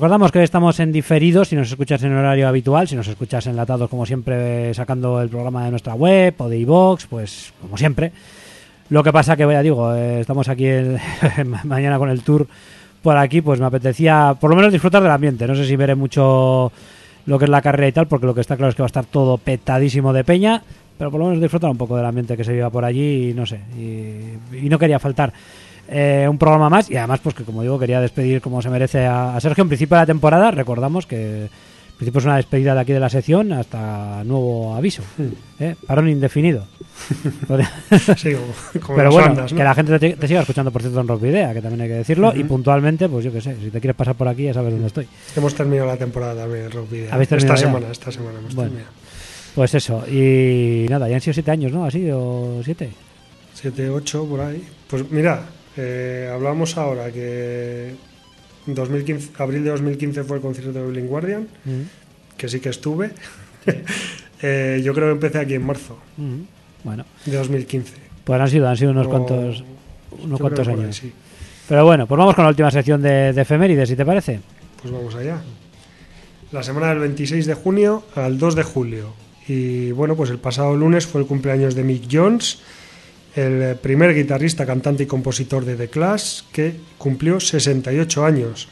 [SPEAKER 1] Recordamos que estamos en diferido, si nos escuchas en horario habitual, si nos escuchas enlatados como siempre sacando el programa de nuestra web o de iVox, pues como siempre. Lo que pasa que, ya digo, eh, estamos aquí el- mañana con el tour por aquí, pues me apetecía por lo menos disfrutar del ambiente. No sé si veré mucho lo que es la carrera y tal, porque lo que está claro es que va a estar todo petadísimo de peña, pero por lo menos disfrutar un poco del ambiente que se viva por allí y no sé, y no quería faltar. Eh, un programa más y además pues que como digo quería despedir como se merece a, a Sergio en principio de la temporada recordamos que en principio es una despedida de aquí de la sección hasta nuevo aviso ¿eh? parón indefinido
[SPEAKER 6] Sí, como,
[SPEAKER 1] pero bueno que la gente te, te siga escuchando por cierto en Rock Video que también hay que decirlo y puntualmente pues yo que sé si te quieres pasar por aquí ya sabes dónde estoy
[SPEAKER 6] Hemos terminado la temporada también de Rock Video.
[SPEAKER 1] ¿Habéis
[SPEAKER 6] Esta
[SPEAKER 1] ya?
[SPEAKER 6] semana, esta semana hemos
[SPEAKER 1] Bueno.
[SPEAKER 6] terminado.
[SPEAKER 1] pues eso y nada ya han sido siete años ¿no? así o siete
[SPEAKER 6] 7, 8, por ahí. Pues mira, eh, hablamos ahora que en 2015, abril de 2015 fue el concierto de Blind Guardian,
[SPEAKER 1] Mm,
[SPEAKER 6] que sí que estuve. Eh, yo creo que empecé aquí en marzo
[SPEAKER 1] mm. bueno
[SPEAKER 6] de 2015.
[SPEAKER 1] pues han sido han sido unos
[SPEAKER 6] O-
[SPEAKER 1] cuantos unos cuantos
[SPEAKER 6] ahí,
[SPEAKER 1] años
[SPEAKER 6] sí.
[SPEAKER 1] Pero bueno, pues vamos con la última sección de, de efemérides, si te parece.
[SPEAKER 6] Pues vamos allá. La semana del 26 de junio al 2 de julio. Y bueno, pues el pasado lunes fue el cumpleaños de Mick Jones, el primer guitarrista, cantante y compositor de The Clash, que cumplió 68 años.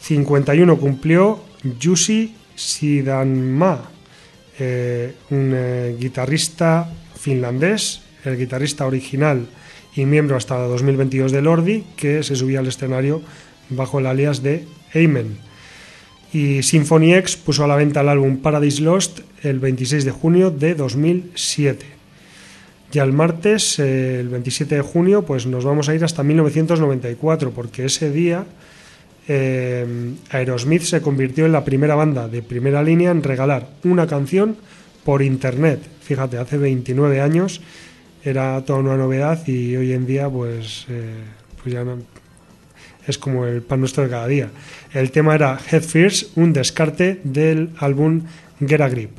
[SPEAKER 6] 51 cumplió Jussi Sidanma, eh, un eh, guitarrista finlandés, el guitarrista original y miembro hasta 2022 de Lordi, que se subía al escenario bajo el alias de Amen. Y Symphony X puso a la venta el álbum Paradise Lost el 26 de junio de 2007. Ya el martes, eh, el 27 de junio, pues nos vamos a ir hasta 1994, porque ese día eh, Aerosmith se convirtió en la primera banda de primera línea en regalar una canción por internet. Fíjate, hace 29 años era toda una novedad y hoy en día pues, eh, pues ya no- es como el pan nuestro de cada día. El tema era Head First, un descarte del álbum Get a Grip.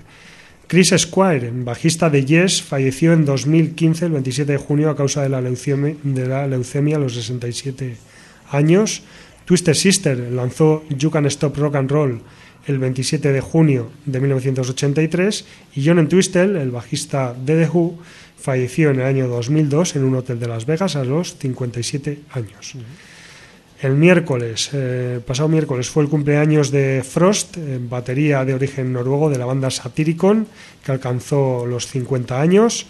[SPEAKER 6] Chris Squire, bajista de Yes, falleció en 2015, el 27 de junio, a causa de la leucemia, a los 67 años. Twisted Sister lanzó You Can Stop Rock and Roll el 27 de junio de 1983 y John Entwistle, el bajista de The Who, falleció en el año 2002 en un hotel de Las Vegas a los 57 años. El miércoles, eh, pasado miércoles, fue el cumpleaños de Frost, eh, batería de origen noruego de la banda Satyricon, que alcanzó los 50 años.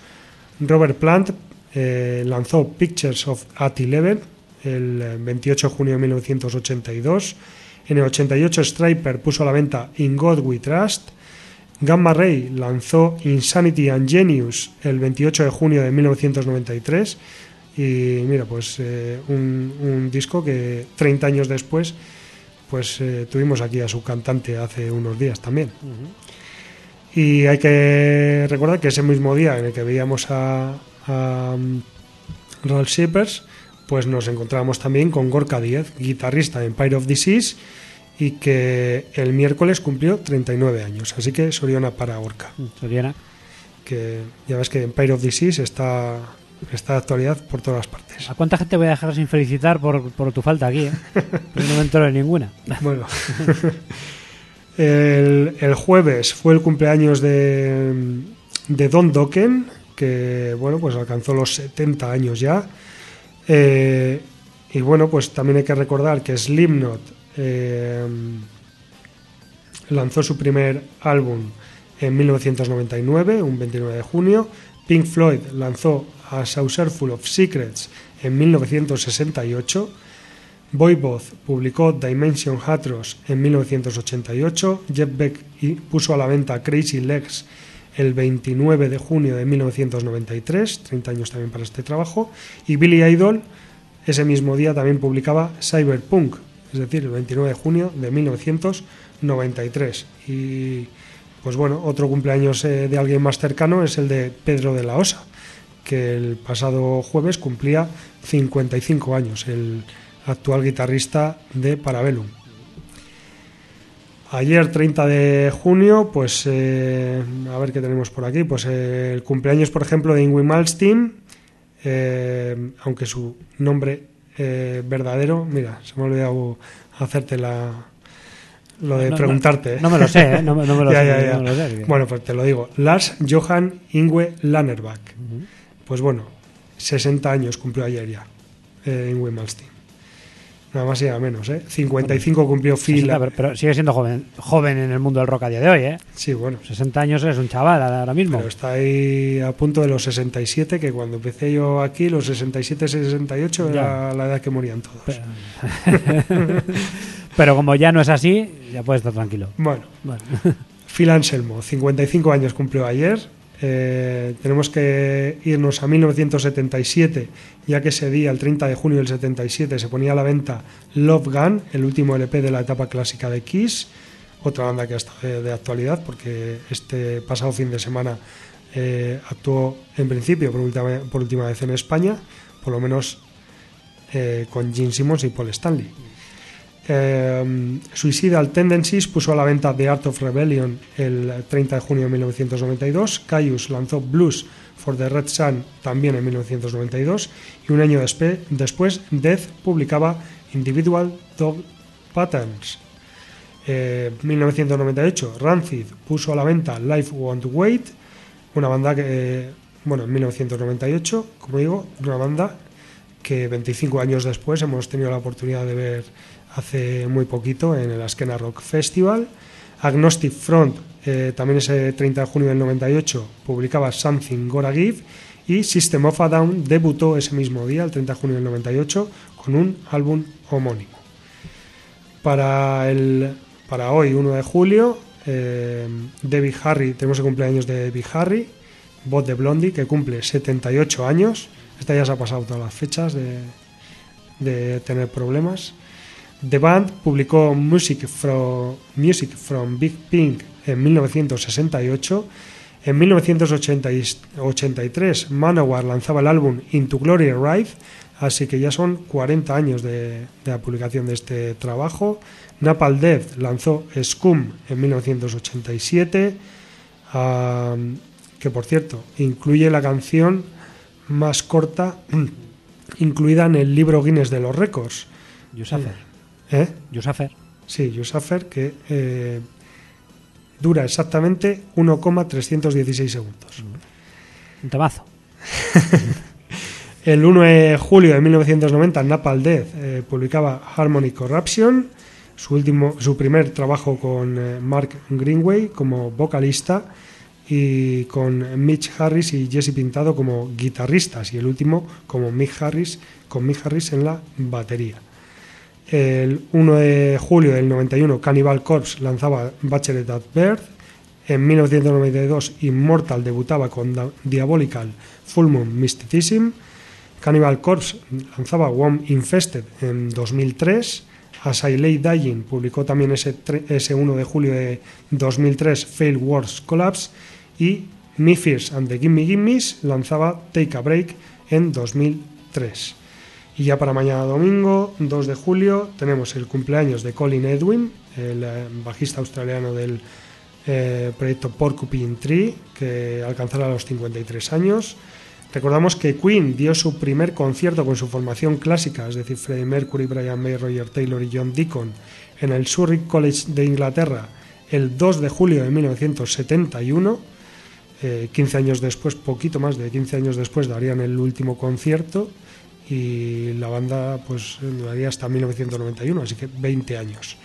[SPEAKER 6] Robert Plant eh, lanzó Pictures of at Eleven el eh, 28 de junio de 1982. En el 88 Striper puso a la venta In God We Trust. Gamma Ray lanzó Insanity and Genius el 28 de junio de 1993 y mira, pues eh, un, un disco que 30 años después pues eh, tuvimos aquí a su cantante hace unos días también. Y hay que recordar que ese mismo día en el que veíamos a, a um, Ralph Shepers, pues nos encontramos también con Gorka Díez, guitarrista de Empire of Disease y que el miércoles cumplió 39 años. Así que Soriona para Gorka
[SPEAKER 1] Soriana.
[SPEAKER 6] que ya ves que Empire of Disease está está de actualidad por todas partes.
[SPEAKER 1] ¿A cuánta gente voy a dejar sin felicitar por, por tu falta aquí? ¿eh? No me entero de ninguna.
[SPEAKER 6] Bueno, el, el jueves fue el cumpleaños de, de Don Dokken, que bueno, pues alcanzó los 70 años ya. Eh, y bueno, pues también hay que recordar que Slipknot eh, lanzó su primer álbum en 1999, un 29 de junio. Pink Floyd lanzó A Saucerful of Secrets en 1968. Voivod publicó Dimension Hatros en 1988. Jeff Beck puso a la venta Crazy Legs el 29 de junio de 1993, 30 años también para este trabajo. Y Billy Idol ese mismo día también publicaba Cyberpunk, es decir, el 29 de junio de 1993. Y pues bueno, otro cumpleaños eh, de alguien más cercano es el de Pedro de la Osa, que el pasado jueves cumplía 55 años, el actual guitarrista de Parabellum. Ayer, 30 de junio, pues eh, a ver qué tenemos por aquí. Pues eh, el cumpleaños, por ejemplo, de Ingrid Malmsteen, aunque su nombre verdadero, mira, se me ha olvidado hacerte la, lo de
[SPEAKER 1] No,
[SPEAKER 6] preguntarte. ¿eh?
[SPEAKER 1] No me lo sé, ¿eh? no, me- no me lo
[SPEAKER 6] Ya,
[SPEAKER 1] sé.
[SPEAKER 6] ya, ya.
[SPEAKER 1] no me lo sé.
[SPEAKER 6] Bueno, pues te lo digo. Lars Johan Ingwe Lannerbach. Pues bueno, 60 años cumplió ayer ya, eh, Ingwe Malmsteen. Nada más y nada menos, ¿eh? 55 cumplió Phil.
[SPEAKER 1] 60, pero, pero sigue siendo joven, joven en el mundo del rock a día de hoy, ¿eh?
[SPEAKER 6] Sí, bueno.
[SPEAKER 1] 60 años es un chaval ahora mismo.
[SPEAKER 6] Pero está ahí a punto de los 67, que cuando empecé yo aquí, los 67, 68 era la edad que morían todos.
[SPEAKER 1] Pero, pero como ya no es así, ya puedes estar tranquilo.
[SPEAKER 6] Bueno,
[SPEAKER 1] Bueno.
[SPEAKER 6] Phil Anselmo, 55 años cumplió ayer. Eh, tenemos que irnos a 1977, ya que ese día, el 30 de junio del 77, se ponía a la venta Love Gun, el último LP de la etapa clásica de Kiss, otra banda que de, de actualidad, porque este pasado fin de semana eh, actuó en principio por última, por última vez en España, por lo menos eh, con Gene Simmons y Paul Stanley. Eh, Suicidal Tendencies puso a la venta The Art of Rebellion el 30 de junio de 1992. Caius lanzó Blues for the Red Sun también en 1992. Y un año después, Death publicaba Individual Dog Patterns. Eh, 1998, Rancid puso a la venta Life Won't Wait, una banda que, eh, bueno, en 1998, como digo, una banda que 25 años después hemos tenido la oportunidad de ver hace muy poquito en el Askena Rock Festival. Agnostic Front, eh, también ese 30 de junio del 98, publicaba Something Gora Give y System of a Down debutó ese mismo día, el 30 de junio del 98, con un álbum homónimo. Para, el, para hoy, 1 de julio, eh, Harry, tenemos el cumpleaños de Debbie Harry, voz de Blondie, que cumple 78 años. Esta ya se ha pasado todas las fechas de, de tener problemas. The Band publicó Music from, Music from Big Pink en 1968. En 1983 Manowar lanzaba el álbum Into Glory Ride, así que ya son 40 años de, de la publicación de este trabajo. Napalm Death lanzó Scum en 1987, ah, que por cierto incluye la canción más corta incluida en el libro Guinness de los récords.
[SPEAKER 1] Yusafer.
[SPEAKER 6] ¿Eh?
[SPEAKER 1] Yusafer.
[SPEAKER 6] Sí, Yusafer, que eh, dura exactamente 1,316 segundos.
[SPEAKER 1] Un temazo.
[SPEAKER 6] El 1 de julio de 1990, Napalm Death eh, publicaba Harmony Corruption, su, último, su primer trabajo con eh, Mark Greenway como vocalista y con Mitch Harris y Jesse Pintado como guitarristas y el último como Mick Harris, con Mick Harris en la batería. El 1 de julio del 91, Cannibal Corpse lanzaba Bachelor at Birth. En 1992, Immortal debutaba con Diabolical Full Moon Mysticism. Cannibal Corpse lanzaba Worm Infested en 2003. As I Lay Dying publicó también ese, ese 1 de julio de 2003 Fail Wars Collapse. Y Me Fears and the Gimme Gimmes lanzaba Take a Break en 2003. Y ya para mañana domingo, 2 de julio, tenemos el cumpleaños de Colin Edwin, el eh, bajista australiano del eh, proyecto Porcupine Tree, que alcanzará los 53 años. Recordamos que Queen dio su primer concierto con su formación clásica, es decir, Freddie Mercury, Brian May, Roger Taylor y John Deacon, en el Surrey College de Inglaterra el 2 de julio de 1971. Eh, 15 años después, poquito más de 15 años después, darían el último concierto y la banda pues duraría hasta 1991, así que 20 años.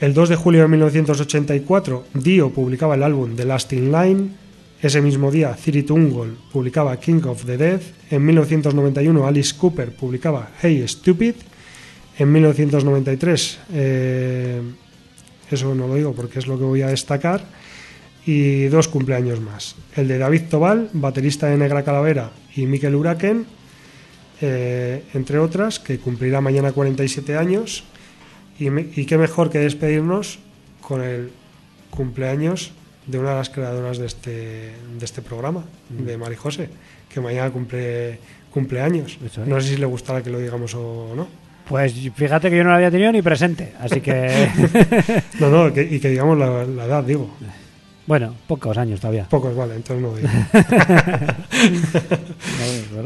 [SPEAKER 6] El 2 de julio de 1984, Dio publicaba el álbum The Last in Line. Ese mismo día, Ciri Tungol publicaba King of the Dead. En 1991, Alice Cooper publicaba Hey Stupid. En 1993, eh, eso no lo digo porque es lo que voy a destacar, y dos cumpleaños más. El de David Tobal, baterista de Negra Calavera, y Mikel Uraken, eh, entre otras, que cumplirá mañana 47 años. Y, me- y qué mejor que despedirnos con el cumpleaños de una de las creadoras de este, de este programa, de Mari José, que mañana cumple cumpleaños.
[SPEAKER 1] Es.
[SPEAKER 6] No sé si le gustará que lo digamos o no.
[SPEAKER 1] Pues fíjate que yo no lo había tenido ni presente, así que
[SPEAKER 6] No, no, que- y que digamos la, la edad, digo.
[SPEAKER 1] bueno, pocos años todavía.
[SPEAKER 6] Pocos, vale, entonces no digo.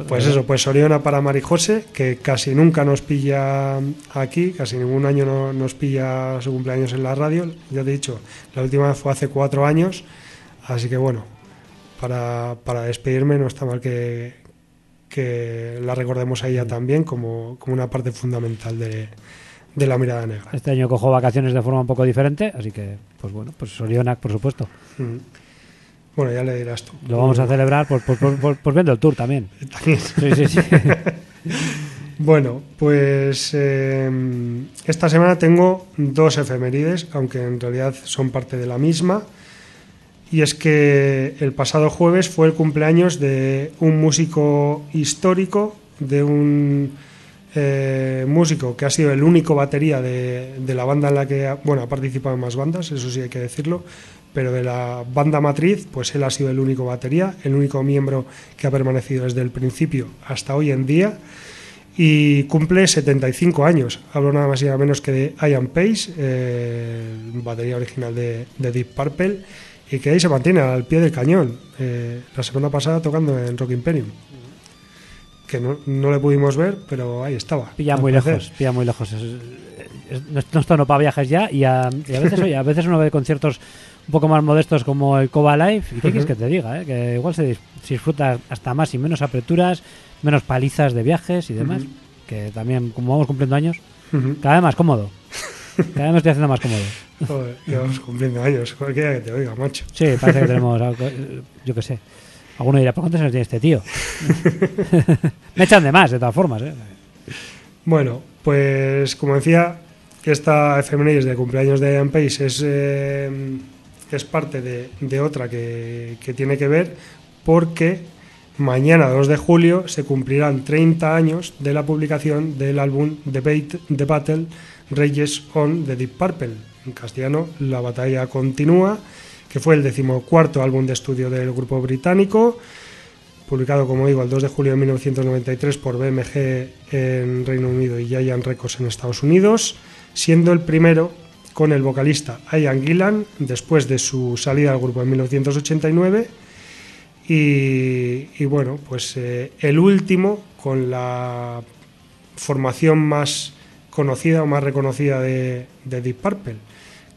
[SPEAKER 6] Pues eso, pues Oriona para Marijose, que casi nunca nos pilla aquí, casi ningún año no, nos pilla su cumpleaños en la radio. Ya te he dicho, la última vez fue hace cuatro años, así que bueno, para, para despedirme no está mal que, que la recordemos a ella también como, como una parte fundamental de, de la mirada negra.
[SPEAKER 1] Este año cojo vacaciones de forma un poco diferente, así que, pues bueno, pues Sorionak, por supuesto.
[SPEAKER 6] Mm. Bueno, ya le dirás tú.
[SPEAKER 1] Lo vamos a celebrar pues, pues, pues, pues- pues viendo el tour también.
[SPEAKER 6] También.
[SPEAKER 1] Sí, sí, sí.
[SPEAKER 6] Bueno, pues eh, esta semana tengo dos efemérides, aunque en realidad son parte de la misma. Y es que el pasado jueves fue el cumpleaños de un músico histórico, de un eh, músico que ha sido el único batería de, de la banda en la que, bueno, ha participado en más bandas, eso sí hay que decirlo, pero de la banda matriz, pues él ha sido el único batería, el único miembro que ha permanecido desde el principio hasta hoy en día y cumple 75 años. Hablo nada más y nada menos que de Ian Pace, eh, batería original de, de Deep Purple, y que ahí se mantiene al pie del cañón. Eh, la semana pasada tocando en Rock Imperium, que no, no le pudimos ver, pero ahí estaba.
[SPEAKER 1] Pilla muy
[SPEAKER 6] parecer.
[SPEAKER 1] lejos, pilla muy lejos. Es, es- no, no está uno para viajes ya y a, y a veces, oye, a veces uno ve conciertos un poco más modestos como el Coba Live y qué quieres que te diga, eh? que igual se, dis- se disfruta hasta más y menos aperturas, menos palizas de viajes y demás, que también como vamos cumpliendo años, cada vez más cómodo. Cada vez me estoy haciendo más cómodo.
[SPEAKER 6] Joder, llevamos cumpliendo años, cualquiera que te oiga, macho.
[SPEAKER 1] Sí, parece que tenemos, algo, yo qué sé. Alguno dirá, ¿por cuántos años tiene este tío? me echan de más, de todas formas. ¿eh?
[SPEAKER 6] Bueno, pues como decía, esta efemérides de cumpleaños de Ian Pace es, eh, es parte de, de otra que, que tiene que ver porque mañana 2 de julio se cumplirán 30 años de la publicación del álbum Debate, The Battle Rages On de Deep Purple. En castellano, La batalla continúa, que fue el decimocuarto álbum de estudio del grupo británico publicado, como digo, el 2 de julio de 1993 por BMG en Reino Unido y Giant Records en Estados Unidos, siendo el primero con el vocalista Ian Gillan después de su salida del grupo en 1989 y, y bueno, pues eh, el último con la formación más conocida o más reconocida de, de Deep Purple,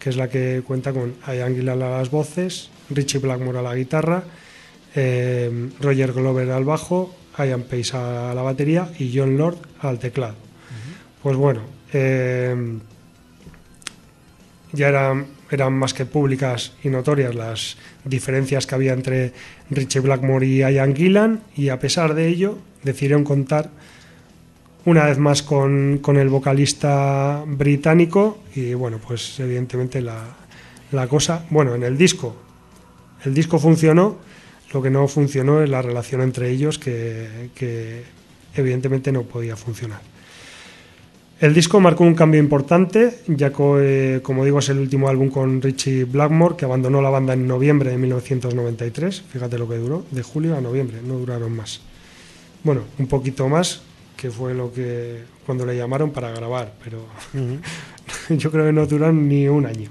[SPEAKER 6] que es la que cuenta con Ian Gillan a las voces, Richie Blackmore a la guitarra, eh, Roger Glover al bajo, Ian Pace a la batería y John Lord al teclado. Pues bueno, eh, ya eran, eran más que públicas y notorias las diferencias que había entre Richie Blackmore y Ian Gillan y a pesar de ello decidieron contar una vez más con, con el vocalista británico y bueno, pues evidentemente la, la cosa, bueno, en el disco, el disco funcionó, lo que no funcionó es la relación entre ellos que, que evidentemente no podía funcionar. El disco marcó un cambio importante, ya que, eh, como digo, es el último álbum con Richie Blackmore, que abandonó la banda en noviembre de 1993. Fíjate lo que duró, de julio a noviembre, no duraron más. Bueno, un poquito más, que fue lo que cuando le llamaron para grabar, pero yo creo que no duran ni un año.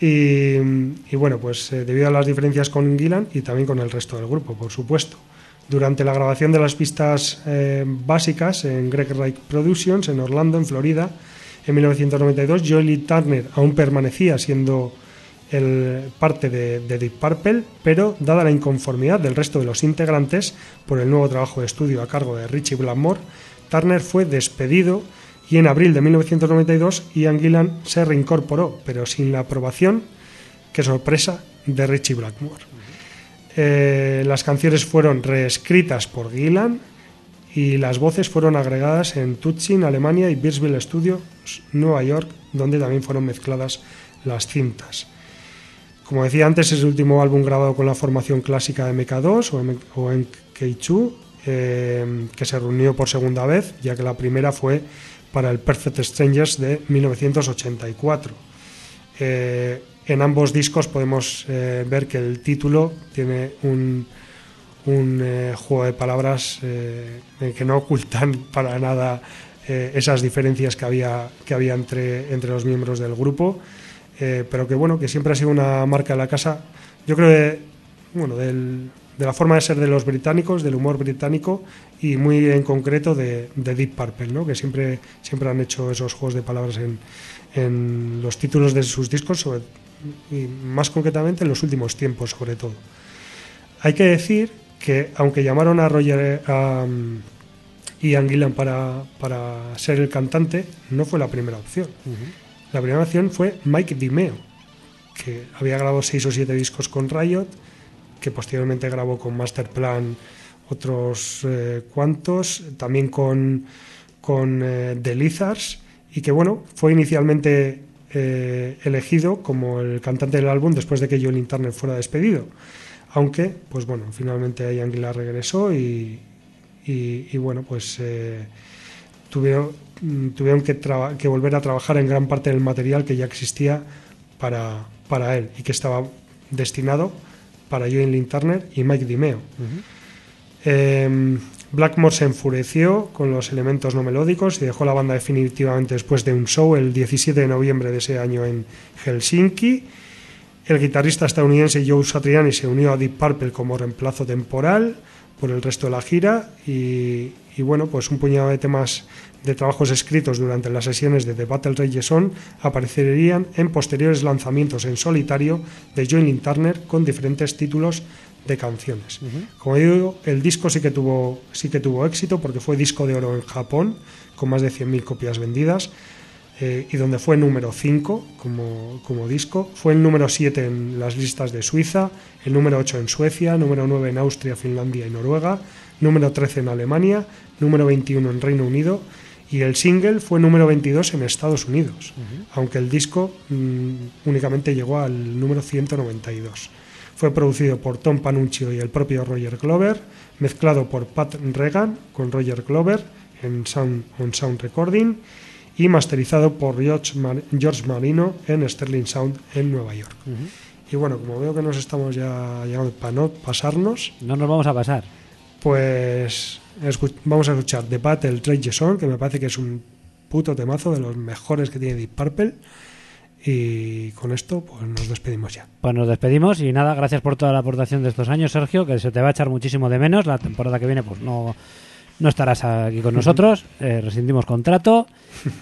[SPEAKER 6] Y, y bueno, pues eh, debido a las diferencias con Gillan y también con el resto del grupo, por supuesto. Durante la grabación de las pistas eh, básicas en Greg Wright Productions en Orlando, en Florida, en 1992, Joey Lee Turner aún permanecía siendo el parte de, de Deep Purple, pero dada la inconformidad del resto de los integrantes por el nuevo trabajo de estudio a cargo de Richie Blackmore, Turner fue despedido y en abril de 1992 Ian Gillan se reincorporó, pero sin la aprobación, qué sorpresa, de Richie Blackmore. Eh, las canciones fueron reescritas por Gillan y las voces fueron agregadas en Tuchin, Alemania y Beersville Studios, Nueva York, donde también fueron mezcladas las cintas. Como decía antes, es el último álbum grabado con la formación clásica de MK2 o, M o MK2, eh, que se reunió por segunda vez, ya que la primera fue para el Perfect Strangers de 1984. Eh, en ambos discos podemos eh, ver que el título tiene un, un eh, juego de palabras eh, que no ocultan para nada eh, esas diferencias que había, que había entre, entre los miembros del grupo, eh, pero que bueno, que siempre ha sido una marca de la casa, yo creo que, bueno, de la forma de ser de los británicos, del humor británico y muy en concreto de, de Deep Purple, ¿no? que siempre, siempre han hecho esos juegos de palabras en, los títulos de sus discos, y más concretamente en los últimos tiempos sobre todo. Hay que decir que aunque llamaron a Roger a um, Ian Gillan para, para ser el cantante, no fue la primera opción. La primera opción fue Mike Dimeo, que había grabado seis o siete discos con Riot, que posteriormente grabó con Masterplan otros eh, cuantos, también con, con eh, The Lizards, y que bueno, fue inicialmente eh, elegido como el cantante del álbum después de que Joel Turner fuera despedido. Aunque, pues bueno, finalmente Ian Gillan regresó y, y, y bueno, pues eh, tuvieron, tuvieron que, volver a trabajar en gran parte del material que ya existía para, para él y que estaba destinado para Joel Lynn Turner y Mike Dimeo. Eh, Blackmore se enfureció con los elementos no melódicos y dejó la banda definitivamente después de un show el 17 de noviembre de ese año en Helsinki. El guitarrista estadounidense Joe Satriani se unió a Deep Purple como reemplazo temporal por el resto de la gira y, y bueno, pues un puñado de temas de trabajos escritos durante las sesiones de The Battle Rages On aparecerían en posteriores lanzamientos en solitario de Joey Lynn Turner con diferentes títulos de canciones. Como digo, el disco sí que tuvo sí que tuvo éxito porque fue disco de oro en Japón con más de 100.000 copias vendidas eh, y donde fue número 5 como, como disco. Fue el número 7 en las listas de Suiza, el número 8 en Suecia, número 9 en Austria, Finlandia y Noruega, número 13 en Alemania, número 21 en Reino Unido y el single fue número 22 en Estados Unidos, aunque el disco mm, únicamente llegó al número 192. Fue producido por Tom Panuccio y el propio Roger Glover, mezclado por Pat Regan con Roger Glover en Sound, on Sound Recording y masterizado por George, Mar- George Marino en Sterling Sound en Nueva York. Y bueno, como veo que nos estamos ya llegando para no pasarnos,
[SPEAKER 1] No nos vamos a pasar.
[SPEAKER 6] pues vamos a escuchar The Battle Rage On, que me parece que es un puto temazo de los mejores que tiene Deep Purple. Y con esto, pues nos despedimos ya.
[SPEAKER 1] Pues nos despedimos y nada, gracias por toda la aportación de estos años, Sergio, que se te va a echar muchísimo de menos. La temporada que viene, pues no, no estarás aquí con nosotros. Eh, rescindimos contrato,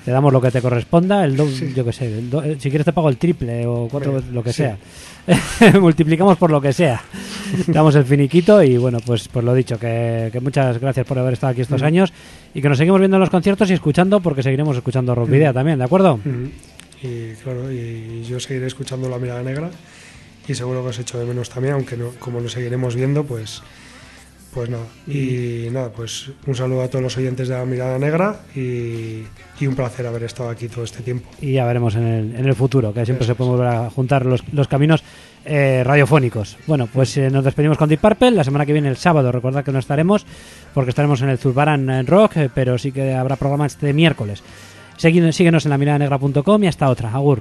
[SPEAKER 1] te damos lo que te corresponda. El do- yo qué sé, el do- eh, si quieres te pago el triple o cuatro,
[SPEAKER 6] Bueno,
[SPEAKER 1] lo que
[SPEAKER 6] sí.
[SPEAKER 1] sea. Multiplicamos por lo que sea. Damos el finiquito y bueno, pues, pues lo dicho, que, que muchas gracias por haber estado aquí estos años y que nos seguimos viendo en los conciertos y escuchando porque seguiremos escuchando Rock Video también, ¿de acuerdo?
[SPEAKER 6] Y claro, y yo seguiré escuchando La Mirada Negra y seguro que os echo de menos también, aunque no, como nos seguiremos viendo, pues, pues nada. Y nada, pues un saludo a todos los oyentes de La Mirada Negra y, y un placer haber estado aquí todo este tiempo.
[SPEAKER 1] y ya veremos en el, en el futuro, que siempre
[SPEAKER 6] Eso
[SPEAKER 1] se pueden volver a juntar los, los caminos eh, radiofónicos. Bueno, pues eh, nos despedimos con Deep Purple. La semana que viene, el sábado, recordad que no estaremos, porque estaremos en el Zurbaran en Rock, eh, pero sí que habrá programa este miércoles. Síguenos en la mirada negra.com y hasta otra. Agur.